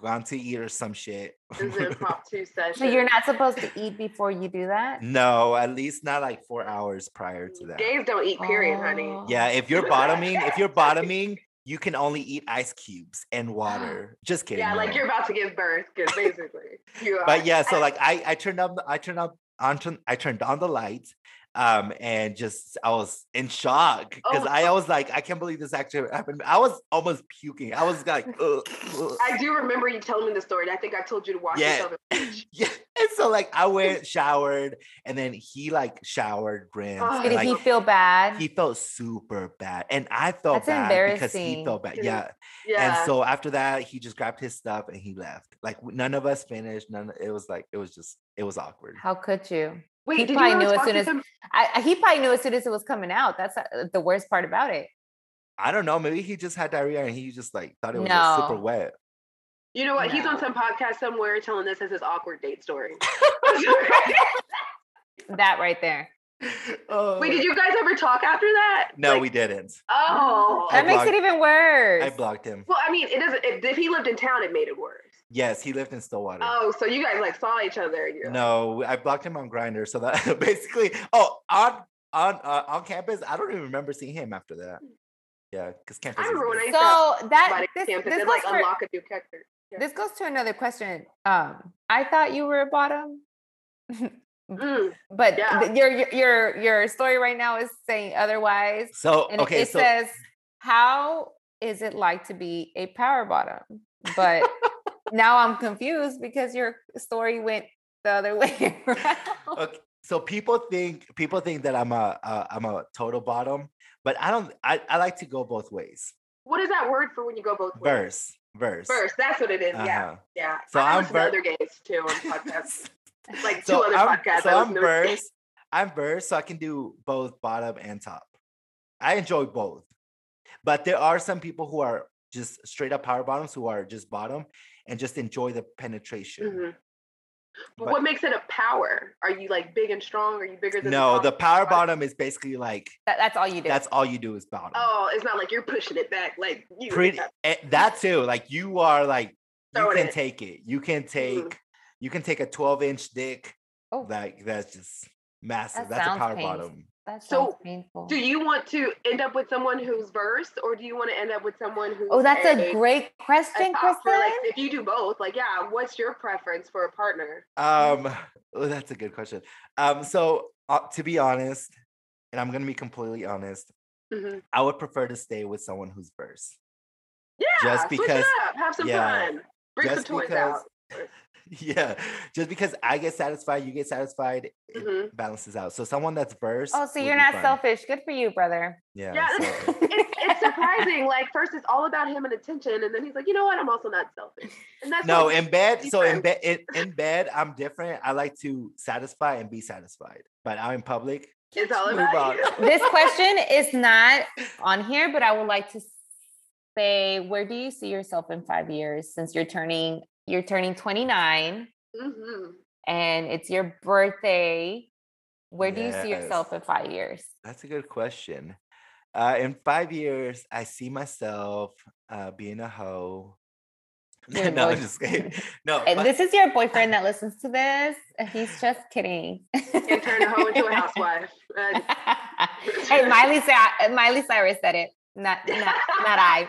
gone to eat or some shit. Is an impromptu <laughs> session. so you're not supposed to eat before you do that? no, at least not like four hours prior to that. Gays don't eat, period, honey. Oh. Yeah, if you're bottoming, if you're bottoming, <laughs> you can only eat ice cubes and water. Just kidding. Yeah, like no. you're about to give birth, because basically you are. But yeah, so like I I turned on the, I turned on on I turned on the lights, um, and just I was in shock because Oh. I, I was like I can't believe this actually happened. I was almost puking. I was like, <laughs> ugh, ugh. I do remember you telling me the story. and I think I told you to wash Yeah. yourself. <laughs> yeah. And so like I <laughs> went showered, and then he like showered, rinsed, Oh. and, Did like, he feel bad? he felt super bad, and I felt That's bad because he felt bad. Yeah. Yeah. And so after that, he just grabbed his stuff and he left. Like none of us finished. None. It was like it was just it was awkward. How could you? Wait, he did you probably ever knew as talk soon to as- him? I, I- he probably knew as soon as it was coming out. That's uh, the worst part about it. I don't know. Maybe he just had diarrhea and he just like thought it was like, super wet. You know what? He's on some podcast somewhere telling this as his awkward date story. <laughs> <laughs> That right there. Oh. Wait, did you guys ever talk after that? No, Like, we didn't. Oh. I That makes blocked- it even worse. I blocked him. Well, I mean, it doesn't. If, if he lived in town, it made it worse. Yes, he lived in Stillwater. Oh, so you guys like saw each other? And like, No, I blocked him on Grindr. So that <laughs> basically, oh, on on uh, on campus, I don't even remember seeing him after that. Yeah, because campus. I is remember when I big. used to have so that this, campus this and goes like for, unlock a new character. Yeah. this goes to another question. Um, I thought you were a bottom, Mm. <laughs> but Yeah. th- your your your your story right now is saying otherwise, So and okay, it so says, "How is it like to be a power bottom?" But now I'm confused because your story went the other <laughs> way around. okay, so people think people think that I'm a, a I'm a total bottom, but I don't. I, I like to go both ways. What is that word for when you go both ways? Verse, verse, Verse. That's what it is. Yeah. Uh-huh. Yeah. So I I'm listen to ver- other gays too on podcasts. <laughs> like two so other I'm, podcasts. so I I'm listen to. verse. I'm verse, so I can do both bottom and top. I enjoy both, but there are some people who are just straight up power bottoms who are just bottom and just enjoy the penetration. Mhm. But, But- what makes it a power? Are you like big and strong? Are you bigger than No, the top? power bottom is basically like That, that's all you do. that's all you do is bottom. Oh, it's not like you're pushing it back like you. Pretty eh, that too. Like you are like you can it. take it. You can Mhm. take you can take a 12 inch dick. Oh. Like that's just massive. That that's a power painful. bottom. That So, painful. Do you want to end up with someone who's versed, or do you want to end up with someone who's oh, that's a a great question, Kristen. like, if you do both, like, yeah, what's your preference for a partner? Um, oh, that's a good question. Um, so uh, to be honest, and I'm gonna be completely honest, Mhm. I would prefer to stay with someone who's versed. Yeah, Just switch because- it up, have some yeah, fun, bring some toys because- out. <laughs> yeah, just because I get satisfied, you get satisfied, it Mhm. balances out. So someone that's versed. oh, so you're not fine. selfish. Good for you, brother. Yeah. Yeah, <laughs> so- it's, it's surprising. Like first, it's all about him and attention, and then he's like, you know what? I'm also not selfish. And that's no, in bed. So in different. bed, in, in bed, I'm different. I like to satisfy and be satisfied, but out in public, it's <laughs> all about you. This question is not on here, but I would like to say, where do you see yourself in five years? Since you're turning, you're turning 29, Mhm. and it's your birthday. Where do you see yourself in five years? That's a good question. Uh, in five years, I see myself uh, being a hoe. <laughs> Your no, I'm just kidding. <laughs> No, And my- this is your boyfriend <laughs> that listens to this. He's just kidding. And turn a hoe into a housewife. Hey, Miley, Miley Cyrus said it, not <laughs> not, not I.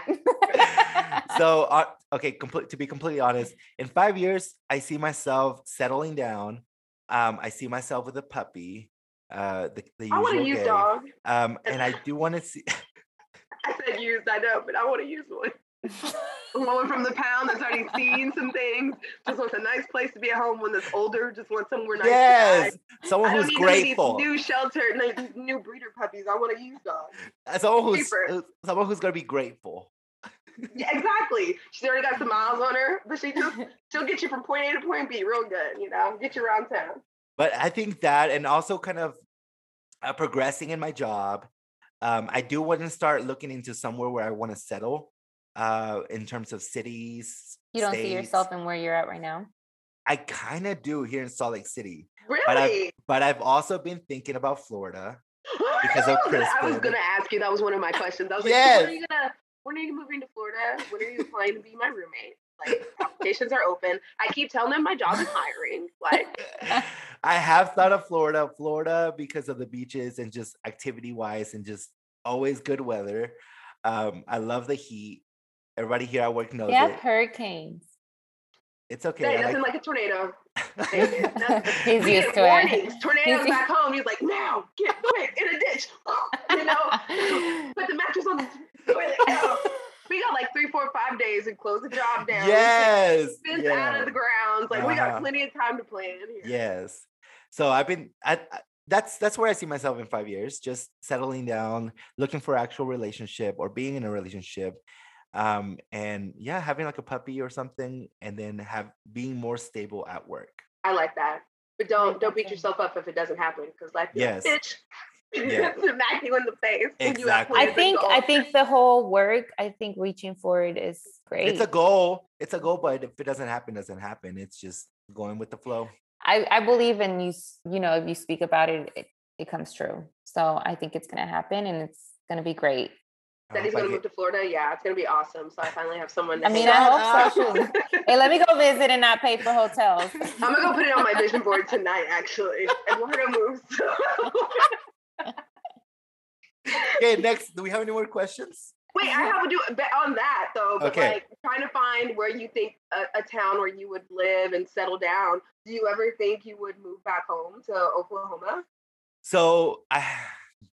<laughs> so uh, okay, complete, to be completely honest, in five years, I see myself settling down. Um, I see myself with a puppy. Uh, the, the I want to usual use gay. dog. Um, and I <laughs> do want to see. I said used, I know, but I want to use one. A woman from the pound that's already seen some things, just wants a nice place to be at home. when that's older, just wants somewhere nice yes, someone hide. I don't who's need none of these grateful. New shelter, new breeder puppies. I want to use dogs. Uh, Someone who's cheaper. uh, someone who's gonna be grateful. Yeah, exactly. She's already got some miles on her, but she just <laughs> she'll get you from point A to point B real good. You know, get you around town. but I think that, and also kind of uh, progressing in my job, um, I do want to start looking into somewhere where I want to settle, uh, in terms of cities. you don't see yourself in where you're at right now. I kind of do here in Salt Lake City, Really? but I've also been thinking about Florida. <gasps> because of Chris. I was gonna ask you. That was one of my questions. I was like, when are you gonna? When are you moving to Florida? When are you applying to be my roommate? Like applications are open. I keep telling them my job is hiring. Like <laughs> I have thought of Florida, Florida because of the beaches and just activity wise and just always good weather. Um, I love the heat. Everybody here at work knows We have it. hurricanes. It's okay. Hey, I nothing like- like a tornado. <laughs> That's- <laughs> He's we used get to it. warnings. Tornadoes He's- back home. He's like, now, get quick in a ditch. <laughs> You know, put the mattress on the toilet. No. We got like three, four, five days and close the job down. yes. Fence out of the grounds. Like we got Uh-huh. plenty of time to plan here. Yes. So I've been I, I- that's that's where I see myself in five years, just settling down, looking for actual relationship or being in a relationship. Um, and yeah, having like a puppy or something, and then have being more stable at work. I like that. But don't don't beat Okay. yourself up if it doesn't happen because life is <laughs> Yes. a bitch. Yeah. <laughs> Smack you in the face. when you have Exactly. I think I think the whole work. I think reaching for it is great. It's a goal. It's a goal, but if it doesn't happen, doesn't happen. It's just going with the flow. I, I believe in you. You know, if you speak about it, it, it comes true. So I think it's gonna happen, and it's gonna be great. I that he's gonna move to Florida. Yeah, it's gonna be awesome. So I finally have someone. To I mean, I hope so too. <laughs> <laughs> Hey, let me go visit and not pay for hotels. <laughs> I'm gonna go put it on my vision board tonight, actually. Eduardo moves. Okay, next. Do we have any more questions? Wait, I have to do on that though. But Okay. like trying to find where you think a, a town where you would live and settle down. Do you ever think you would move back home to Oklahoma? So I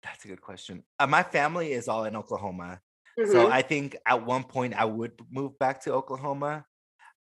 that's a good question. Uh, my family is all in Oklahoma. So Mhm. I think at one point I would move back to Oklahoma.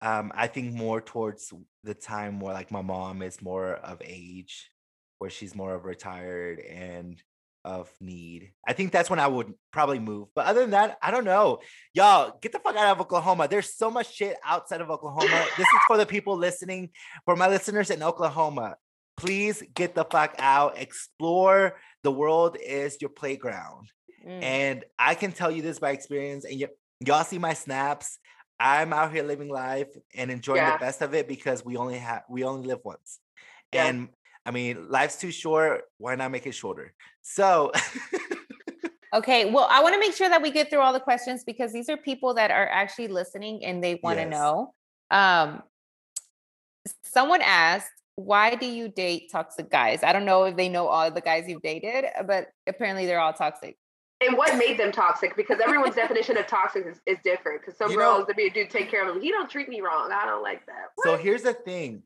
Um, I think more towards the time where like my mom is more of age, where she's more of retired and of need. I think that's when I would probably move. But other than that, I don't know. Y'all get the fuck out of Oklahoma. There's so much shit outside of Oklahoma. this is for the people listening, for my listeners in Oklahoma. Please get the fuck out. Explore. The world is your playground. Mm. And I can tell you this by experience, and y- y'all see my snaps. I'm out here living life and enjoying Yeah. the best of it because we only have we only live once. Yeah. And I mean, life's too short. Why not make it shorter? So <laughs> Okay, well, I want to make sure that we get through all the questions because these are people that are actually listening and they want to Yes. know. Um, someone asked, why do you date toxic guys? I don't know if they know all the guys you've dated, but apparently they're all toxic. And what made them toxic? Because everyone's <laughs> definition of toxic is, is different. Because some You girls, know- that be a dude, take care of him. He don't treat me wrong. I don't like that. So here's the thing.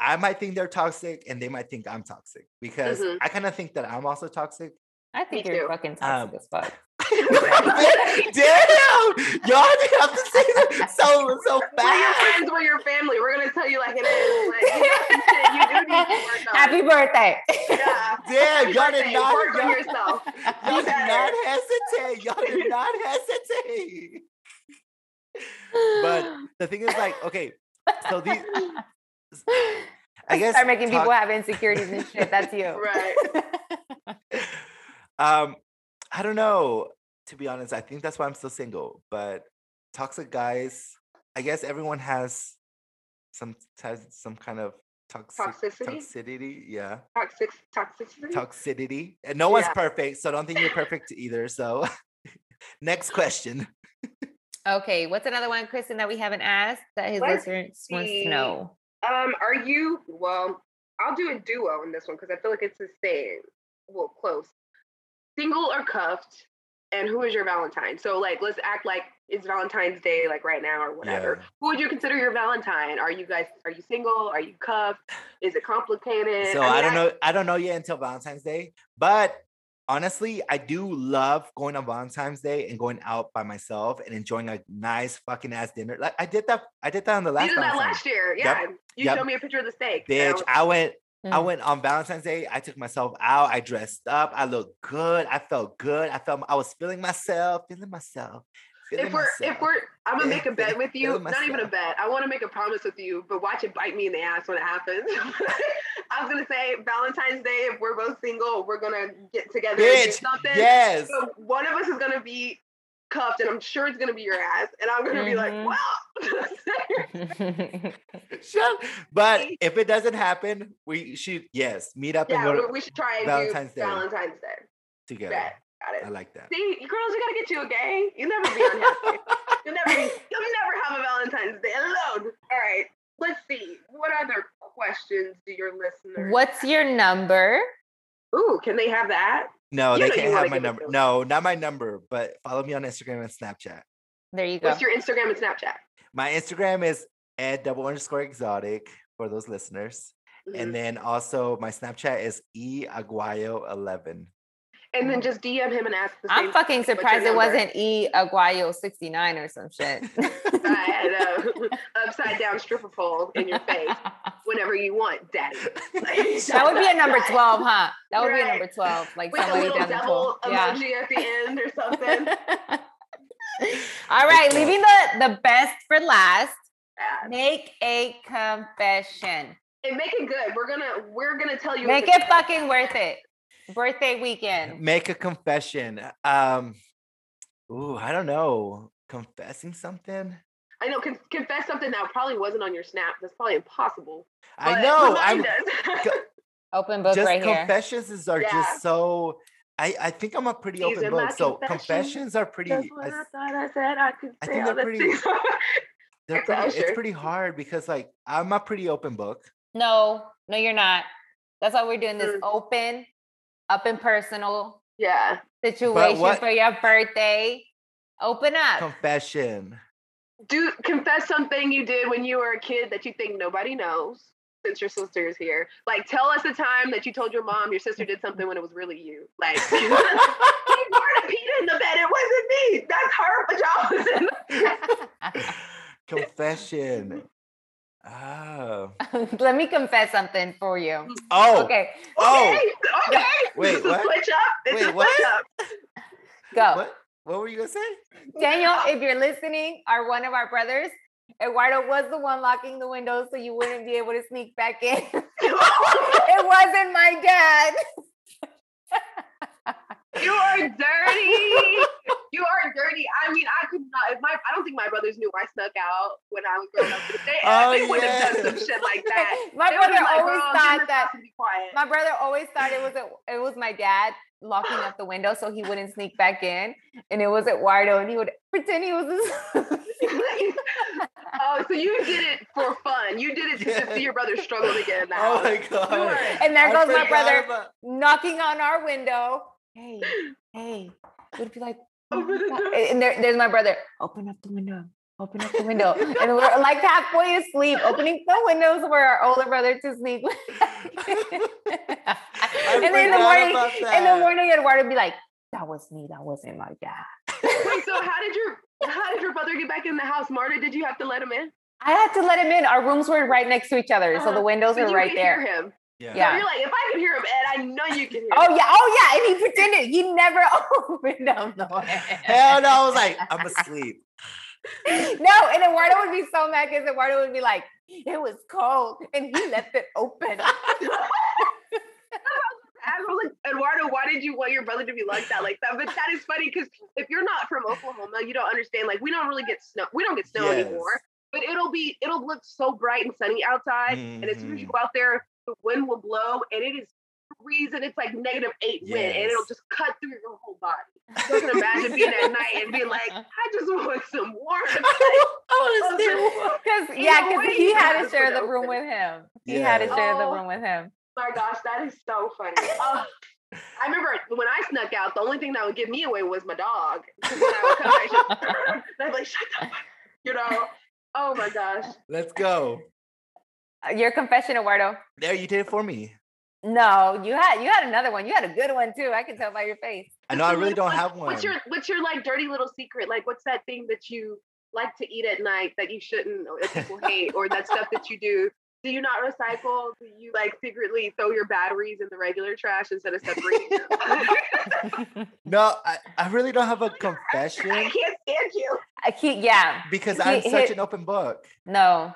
I might think they're toxic and they might think I'm toxic because Mhm. I kind of think that I'm also toxic. I think Me you're too. fucking toxic Um, as fuck. <laughs> Damn! Y'all didn't have to say that so so We're your fast. friends, we're your family. We're gonna tell you like it is. Like, you, got you do need to work on. <laughs> Happy birthday. Yeah. Damn, Happy y'all did not work on y'all, yourself. <laughs> y'all did not hesitate. Y'all did not hesitate. But <sighs> the thing is like, okay, so these I guess start making people have insecurities and shit. That's you. Right. um I don't know. To be honest, I think that's why I'm still single. But toxic guys, I guess everyone has some has some kind of toxic Toxicity? toxicity. Yeah. Toxic toxicity. Toxicity. And no one's Yeah. perfect, so don't think you're perfect either. So <laughs> next question. Okay, what's another one, Kristen, that we haven't asked that his Let's listeners wants to know? Um, are you well? I'll do a duo in this one because I feel like it's the same. Well, close. Single or cuffed, and who is your Valentine? So, like, let's act like it's Valentine's Day, like right now or whatever. Yeah. Who would you consider your Valentine? Are you guys? Are you single? Are you cuffed? Is it complicated? So mean, I don't know. I don't know yet until Valentine's Day. But honestly, I do love going on Valentine's Day and going out by myself and enjoying a nice fucking ass dinner. Like I did that. I did that on the last. You did that last year, Yep. yeah. You Yep. showed me a picture of the steak. I Bitch, I went. I Mm. went on Valentine's Day. I took myself out. I dressed up. I looked good. I felt good. I felt. I was feeling myself. Feeling myself. Feeling if we're if we're I'm gonna <laughs> make a bet with you. Not even a bet. I want to make a promise with you, but watch it bite me in the ass when it happens. <laughs> I was gonna say Valentine's Day. If we're both single, we're gonna get together and do something. yes. So one of us is gonna be cuffed, and I'm sure it's gonna be your ass, and I'm gonna be like, Mhm. well. <laughs> Shut. But <laughs> if it doesn't happen, we should yes meet up and yeah, go we- we should try and Valentine's do Day. Valentine's Day. together. Bet. Got it. I like that. See, girls, we gotta get you a gay. You'll never be unhappy. You'll never, be, <laughs> you'll never have a Valentine's Day alone. All right, let's see. What other questions do your listeners? What's your number? Ooh, can they have that? No, You they can't have my number. No, not my number, but follow me on Instagram and Snapchat. There you go. What's your Instagram and Snapchat? My Instagram is at double underscore exotic for those listeners. Mhm. And then also my Snapchat is e aguayo 11. And then uh-huh. just DM him and ask the same. I'm fucking surprised it wasn't E Aguayo 69 or some shit. I had a upside down stripper pole in your face <laughs> whenever you want, daddy. <laughs> that would be a number <laughs> 12, huh? That would be a number 12. Like With a somebody little down the devil pole. Yeah. emoji at the end or something. All right, Okay. leaving the, the best for last. Yeah. Make a confession. And make it good. We're gonna we're gonna tell you. Make it fucking worth it. Birthday weekend. Make a confession. Um, ooh, I don't know. Confessing something? I know. Con- confess something that probably wasn't on your snap. That's probably impossible. I but <laughs> know. I'm remind. <laughs> Open book just right here. confessions are Yeah. just so I, I think I'm a pretty These open are my book. So confessions. confessions are pretty That's what I I s- thought I said. I could I think they're pretty- <laughs> they're That's pretty, it's pretty hard because like I'm a pretty open book. No, no, you're not. That's why we're doing this Mm. open, up and personal yeah. situation what- for your birthday. Open up. Confession. Do confess something you did when you were a kid that you think nobody knows. Since your sister is here, like tell us the time that you told your mom your sister did something when it was really you. Like <laughs> she poured a pita in the bed. It wasn't me. That's her pajamas. <laughs> Confession. Oh. <laughs> Let me confess something for you. Oh. Okay, Oh. Okay. Okay. <laughs> Wait, It's a what? switch up. It's Wait, a what? switch up. go. What? What were you gonna say? Daniel, if you're listening, are one of our brothers, Eduardo was the one locking the windows so you wouldn't be able to sneak back in. <laughs> it wasn't my dad. you are dirty. You are dirty. I mean, I could not. If my, I don't think my brothers knew I snuck out when I was growing up. If they, <laughs> Oh, they would have done some shit like that. <laughs> my They brother been like, always "Girl, get in thought that house be quiet. my brother always thought it was a, it was my dad locking up the window so he wouldn't sneak back in. And it was Eduardo, and he would pretend he was. <laughs> oh, so you did it for fun. You did it to just see your brother struggle to get in the Oh my god! and there goes my brother about- knocking on our window. Hey, hey. Would be like, Open the "Oh, door." and there, there's my brother. Open up the window. Open up the window. and we're like halfway asleep, opening the windows for our older brother to sleep. <laughs> and then in the morning, in the morning, Eduardo would be like, "That was me. That wasn't my dad." Wait, so how did your how did your brother get back in the house? Marta, did you have to let him in? I had to let him in. Our rooms were right next to each other, so the Uh-huh. windows But were right there. hear him. Yeah. Yeah. So you're like, if I can hear him, Ed, I know you can hear Oh him. yeah, oh yeah, and he pretended he never <laughs> opened up the <laughs> window. Hell no! I was like, I'm asleep. no, and Eduardo would be so mad because Eduardo would be like, it was cold, and he left it open. <laughs> I was like, Eduardo, why did you want your brother to be like that? Like that, but that is funny because if you're not from Oklahoma, you don't understand. Like we don't really get snow. We don't get snow Yes. anymore. But it'll be it'll look so bright and sunny outside, and as soon as you Mhm. go out there, the wind will blow, and it is freezing. It's like negative eight wind, and it'll just cut through your whole body. <laughs> So I can imagine being at night and being like, I just want some warmth. <laughs> Oh, <laughs> like, Because Ain't yeah, because he had to share the room with him. He had to Yeah. share the Oh. room with him. Oh my gosh, that is so funny. Oh, I remember when I snuck out, the only thing that would give me away was my dog. 'Cause when I would come back, she'd- I'd be like, shut the fuck up," You know? Oh my gosh. Let's go. Your confession, Eduardo. There, you did it for me. No, you had you had another one. You had a good one too. I can tell by your face. I know I really don't have one. What's your what's your like dirty little secret? Like what's that thing that you like to eat at night that you shouldn't or that people hate or that stuff that you do? Do you not recycle? Do you like secretly throw your batteries in the regular trash instead of separating them? <laughs> No, I, I really don't have a confession I can't stand you. I keep yeah. because He- I'm he- such an open book. No,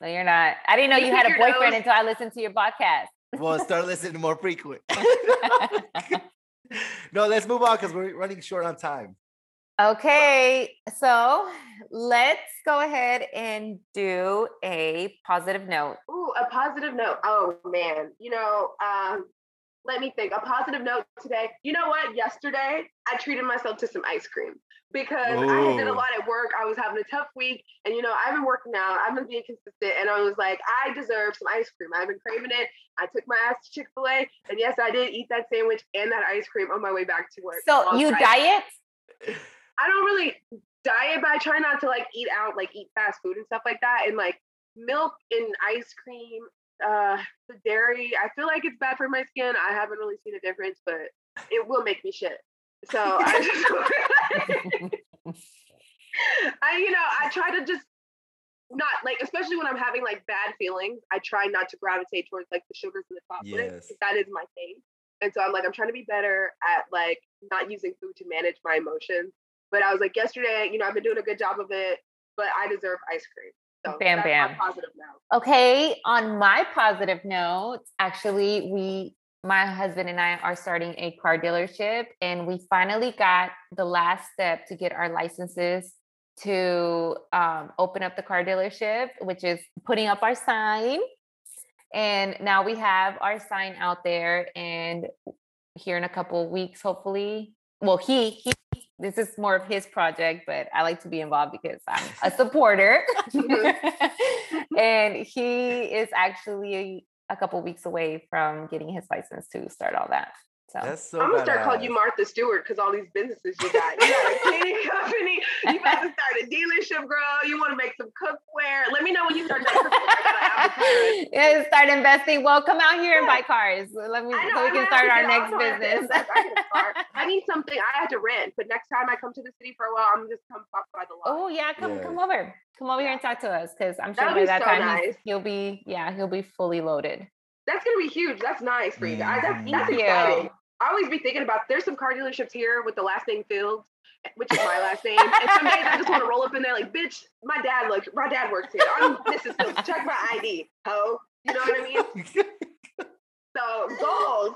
no, you're not. I didn't know You you had a boyfriend until I listened to your podcast. Well, start listening more frequent. <laughs> no, let's move on because we're running short on time. okay, so let's go ahead and do a positive note. Ooh, a positive note. Oh man, you know, um, let me think. A positive note today. You know what? Yesterday, I treated myself to some ice cream because I had did a lot at work. I was having a tough week, and you know, I've been working out. I've been being consistent, and I was like, I deserve some ice cream. I've been craving it. I took my ass to Chick Fil A, and yes, I did eat that sandwich and that ice cream on my way back to work. So you Friday. diet? I don't really diet, but I try not to like eat out, like eat fast food and stuff like that. And like milk and ice cream, uh, the dairy, I feel like it's bad for my skin. I haven't really seen a difference, but it will make me shit. So I just, <laughs> I, you know, I try to just not like, especially when I'm having like bad feelings, I try not to gravitate towards like the sugars and the chocolate. Yes. That is my thing. And so I'm like, I'm trying to be better at like not using food to manage my emotions. But I was like, yesterday, you know, I've been doing a good job of it, but I deserve ice cream. So Bam, bam. my positive now. Okay, on my positive note, actually, we, my husband and I are starting a car dealership, and we finally got the last step to get our licenses to um, open up the car dealership, which is putting up our sign. And now we have our sign out there, and here in a couple of weeks, hopefully. Well, he he. This is more of his project, but I like to be involved because I'm a supporter. <laughs> and he is actually a couple weeks away from getting his license to start all that. So That's so I'm gonna start calling you. Martha Stewart because all these businesses you got. You got a <laughs> cleaning company. You about to start a dealership, girl. You want to make some cookware. Let me know when you start that cookware. I <laughs> yeah, start investing. Well, come out here and buy cars. Let me know, so we I can start our next I know I have to business. I need. I need something. I had to rent, but next time I come to the city for a while, I'm just come pop by the lot. Oh yeah, come come over. Come over here and talk to us because I'm That sure would by that so time he's- nice. he'll be yeah he'll be fully loaded. That's gonna be huge. That's nice for you guys. That's, Mhm. that's Thank you. exciting. I always be thinking about there's some car dealerships here with the last name Fields, which is my last name. And some days I just want to roll up in there like, bitch, my dad looks my dad works here. I'm Mrs. Fields. Check my ID, ho. You know what I mean? So goals.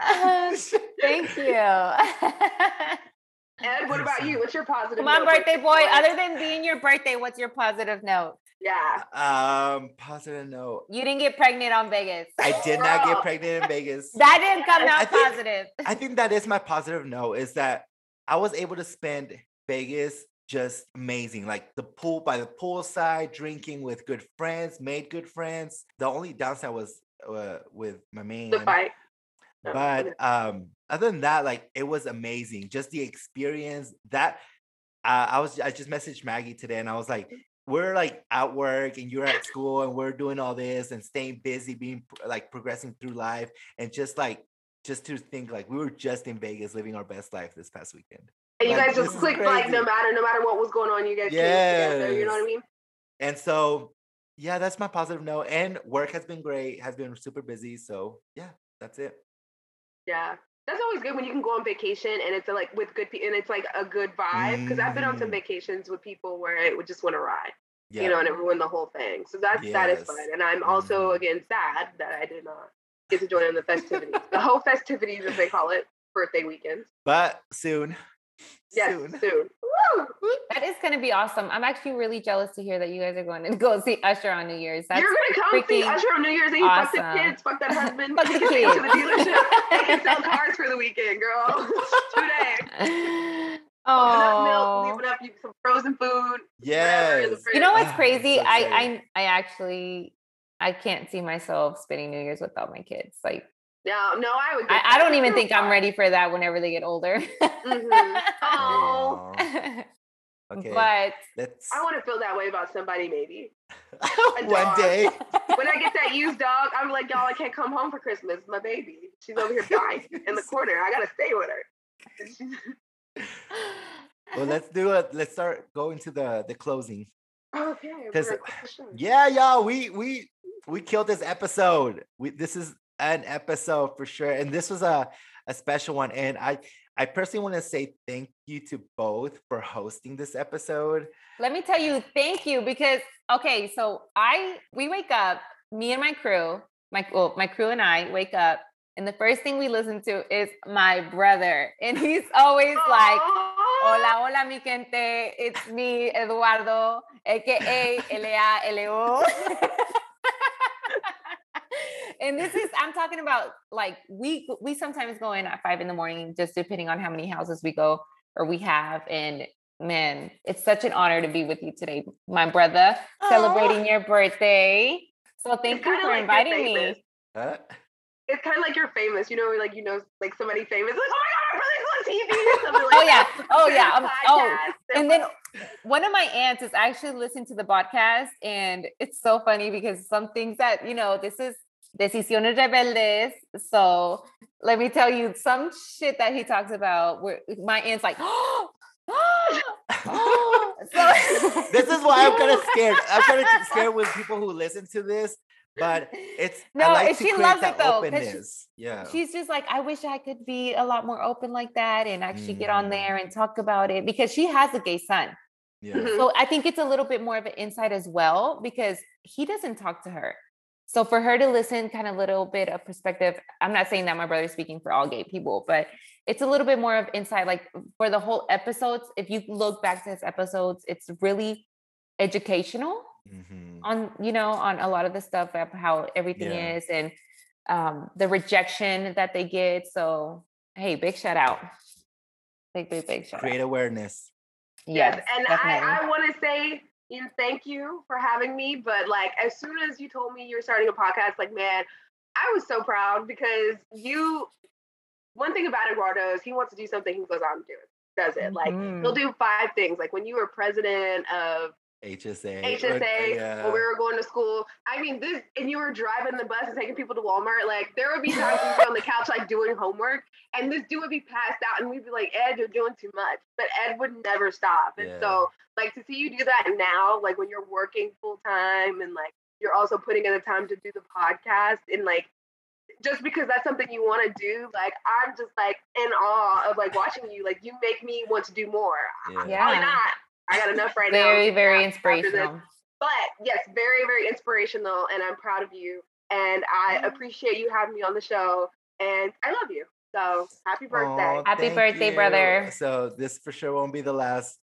Uh, <laughs> thank you. Ed, what about you? What's your positive? Come on, note? birthday boy. Other than being your birthday, what's your positive note? Yeah. Um, positive note. You didn't get pregnant on Vegas. I did not get pregnant in Vegas. <laughs> that didn't come I out think- positive. I think that is my positive note is that I was able to spend Vegas just amazing. Like the pool by the poolside, drinking with good friends, made good friends. The only downside was uh, with my man. The fight. But um, other than that, like it was amazing. Just the experience that uh, I was. I just messaged Maggie today, and I was like, "We're like at work, and you're at school, and we're doing all this and staying busy, being like progressing through life, and just like." Just to think, like we were just in Vegas, living our best life this past weekend. and you like, guys just clicked like no matter no matter what was going on, you guys came together. You know what I mean? And so, yeah, that's my positive note. And work has been great, has been super busy. So, yeah, that's it. Yeah. That's always good when you can go on vacation and it's like with good people and it's like a good vibe. Because I've been on some Mm. vacations with people where it would just want to ride, Yeah. you know, and it ruined the whole thing. So that's that is Yes. fun. And I'm also Mhm. again sad that I did not get to join in the festivities, the whole festivities as they call it, birthday weekend. but soon. Yes, Soon. soon. That is going to be awesome. I'm actually really jealous to hear that you guys are going to go see Usher on New Year's. That's You're gonna come see Usher on New Year's Eve. Fuck the kids. Fuck that husband. <laughs> Fuck the take him to the dealership. They sell <laughs> cars for the weekend, girl. <laughs> Two days. Open up milk, oh. leaving up you some frozen food. whatever in the Yes. You know what's crazy? so I. I I actually I can't see myself spending New Year's without my kids. Like No, no, I would. I, I don't even think I'm ready for that whenever they get older. Mhm. Oh, Okay. But let's I want to feel that way about somebody. Maybe <laughs> one day. when I get that used dog, I'm like, y'all, I can't come home for Christmas. My baby, she's over here dying in the corner. I gotta stay with her. <laughs> Well, let's do it. Let's start going to the the closing. okay. 'Cause- we're. Yeah, y'all, we we we killed this episode. We this is an episode for sure, and this was a a special one. And I I personally want to say thank you to both for hosting this episode. let me tell you, thank you because okay, so I we wake up, me and my crew, my well, my crew and I wake up, and the first thing we listen to is my brother, <laughs> and he's always like. Hola, hola, mi gente. It's me, Eduardo, aka L-A-L-O. <laughs> <laughs> and this is, I'm talking about like we we sometimes go in at five in the morning, just depending on how many houses we go or we have. And man, it's such an honor to be with you today, my brother, celebrating your birthday. So thank you for like inviting me. Huh? It's kind of like you're famous, you know, like you know, like somebody famous, like oh my god, my brother's on TV or <laughs> something like Oh yeah, oh yeah. um, oh, podcast, and then one of my aunts is actually listening to the podcast and it's so funny because some things that you know this is decisiones rebeldes so let me tell you some shit that he talks about where my aunt's like oh, <gasps> <laughs> so This is why I'm kind of scared. I'm kind of scared with people who listen to this, but it's I No, like and to she loves that it though, 'cause she- openness. Yeah. she's just like i wish i could be a lot more open like that and actually get on Mm. there and talk about it because she has a gay son Yeah. Mhm. So I think it's a little bit more of an insight as well because he doesn't talk to her. So for her to listen, kind of little bit of perspective. I'm not saying that my brother's speaking for all gay people, but it's a little bit more of insight. Like for the whole episodes, if you look back to his episodes, it's really educational Mhm. on you know on a lot of the stuff of how everything Yeah. is and um the rejection that they get. So hey, big shout out. Big, big, big shout Create out. awareness. Yes, and definitely. I, I want to say know, thank you for having me. But like, as soon as you told me you were starting a podcast, like, man, I was so proud because you. One thing about Eduardo is he wants to do something, he goes out and do it. Does it like Mhm. he'll do five things. Like when you were president of HSA. or- HSA yeah. when we uh, were going to school. I mean, this and you were driving the bus and taking people to Walmart. Like there would be times we'd be on the <laughs> couch like doing homework, and this dude would be passed out, and we'd be like, Ed, you're doing too much. But Ed would never stop. And Yeah. so, like to see you do that now, like when you're working full time and like you're also putting in the time to do the podcast and like just because that's something you want to do, like I'm just like in awe of like watching you. Like you make me want to do more. Yeah. Yeah. Probably not. I got enough right now. very, very inspirational. But yes, very, very inspirational, and I'm proud of you. And I appreciate you having me on the show, and I love you. So happy birthday! Aw, Happy birthday, you. brother. So this for sure won't be the last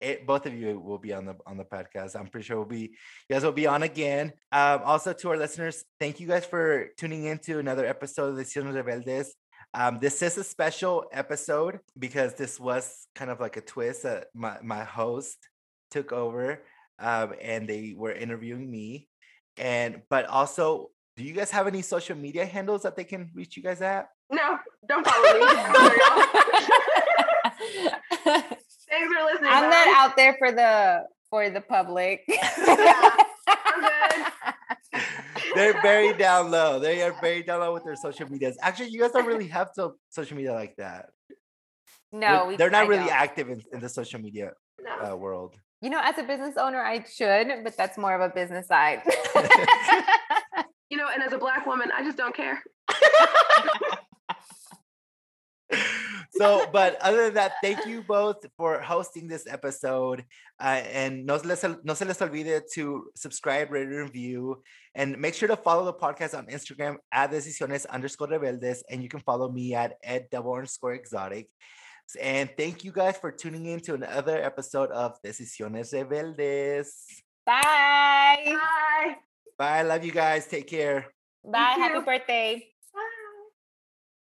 it, both of you will be on the on the podcast. I'm pretty sure we'll be you guys will be on again. Um, also to our listeners, thank you guys for tuning in to another episode of the Decisiones Rebeldes. Um, this is a special episode because this was kind of like a twist that my, my host took over um, and they were interviewing me. And but also, do you guys have any social media handles that they can reach you guys at? No, don't follow me. <laughs> Thanks for listening. I'm not out there for the for the public. I'm good. <laughs> They're very down low. They are very down low with their social medias. Actually, you guys don't really have to social media like that. no, they're, we, they're not I really don't. active in, in the social media No. uh, world. You know, as a business owner, I should, but that's more of a business side. <laughs> <laughs> You know, and as a black woman, I just don't care. <laughs> so, but other than that, thank you both for hosting this episode. Uh, and no, se les, no se les olvide to subscribe, rate, and review. And make sure to follow the podcast on Instagram at decisiones underscore rebeldes. And you can follow me at ed double underscore exotic. And thank you guys for tuning in to another episode of Decisiones Rebeldes. Bye. Bye. Bye. Love you guys. Take care. Bye. Happy birthday.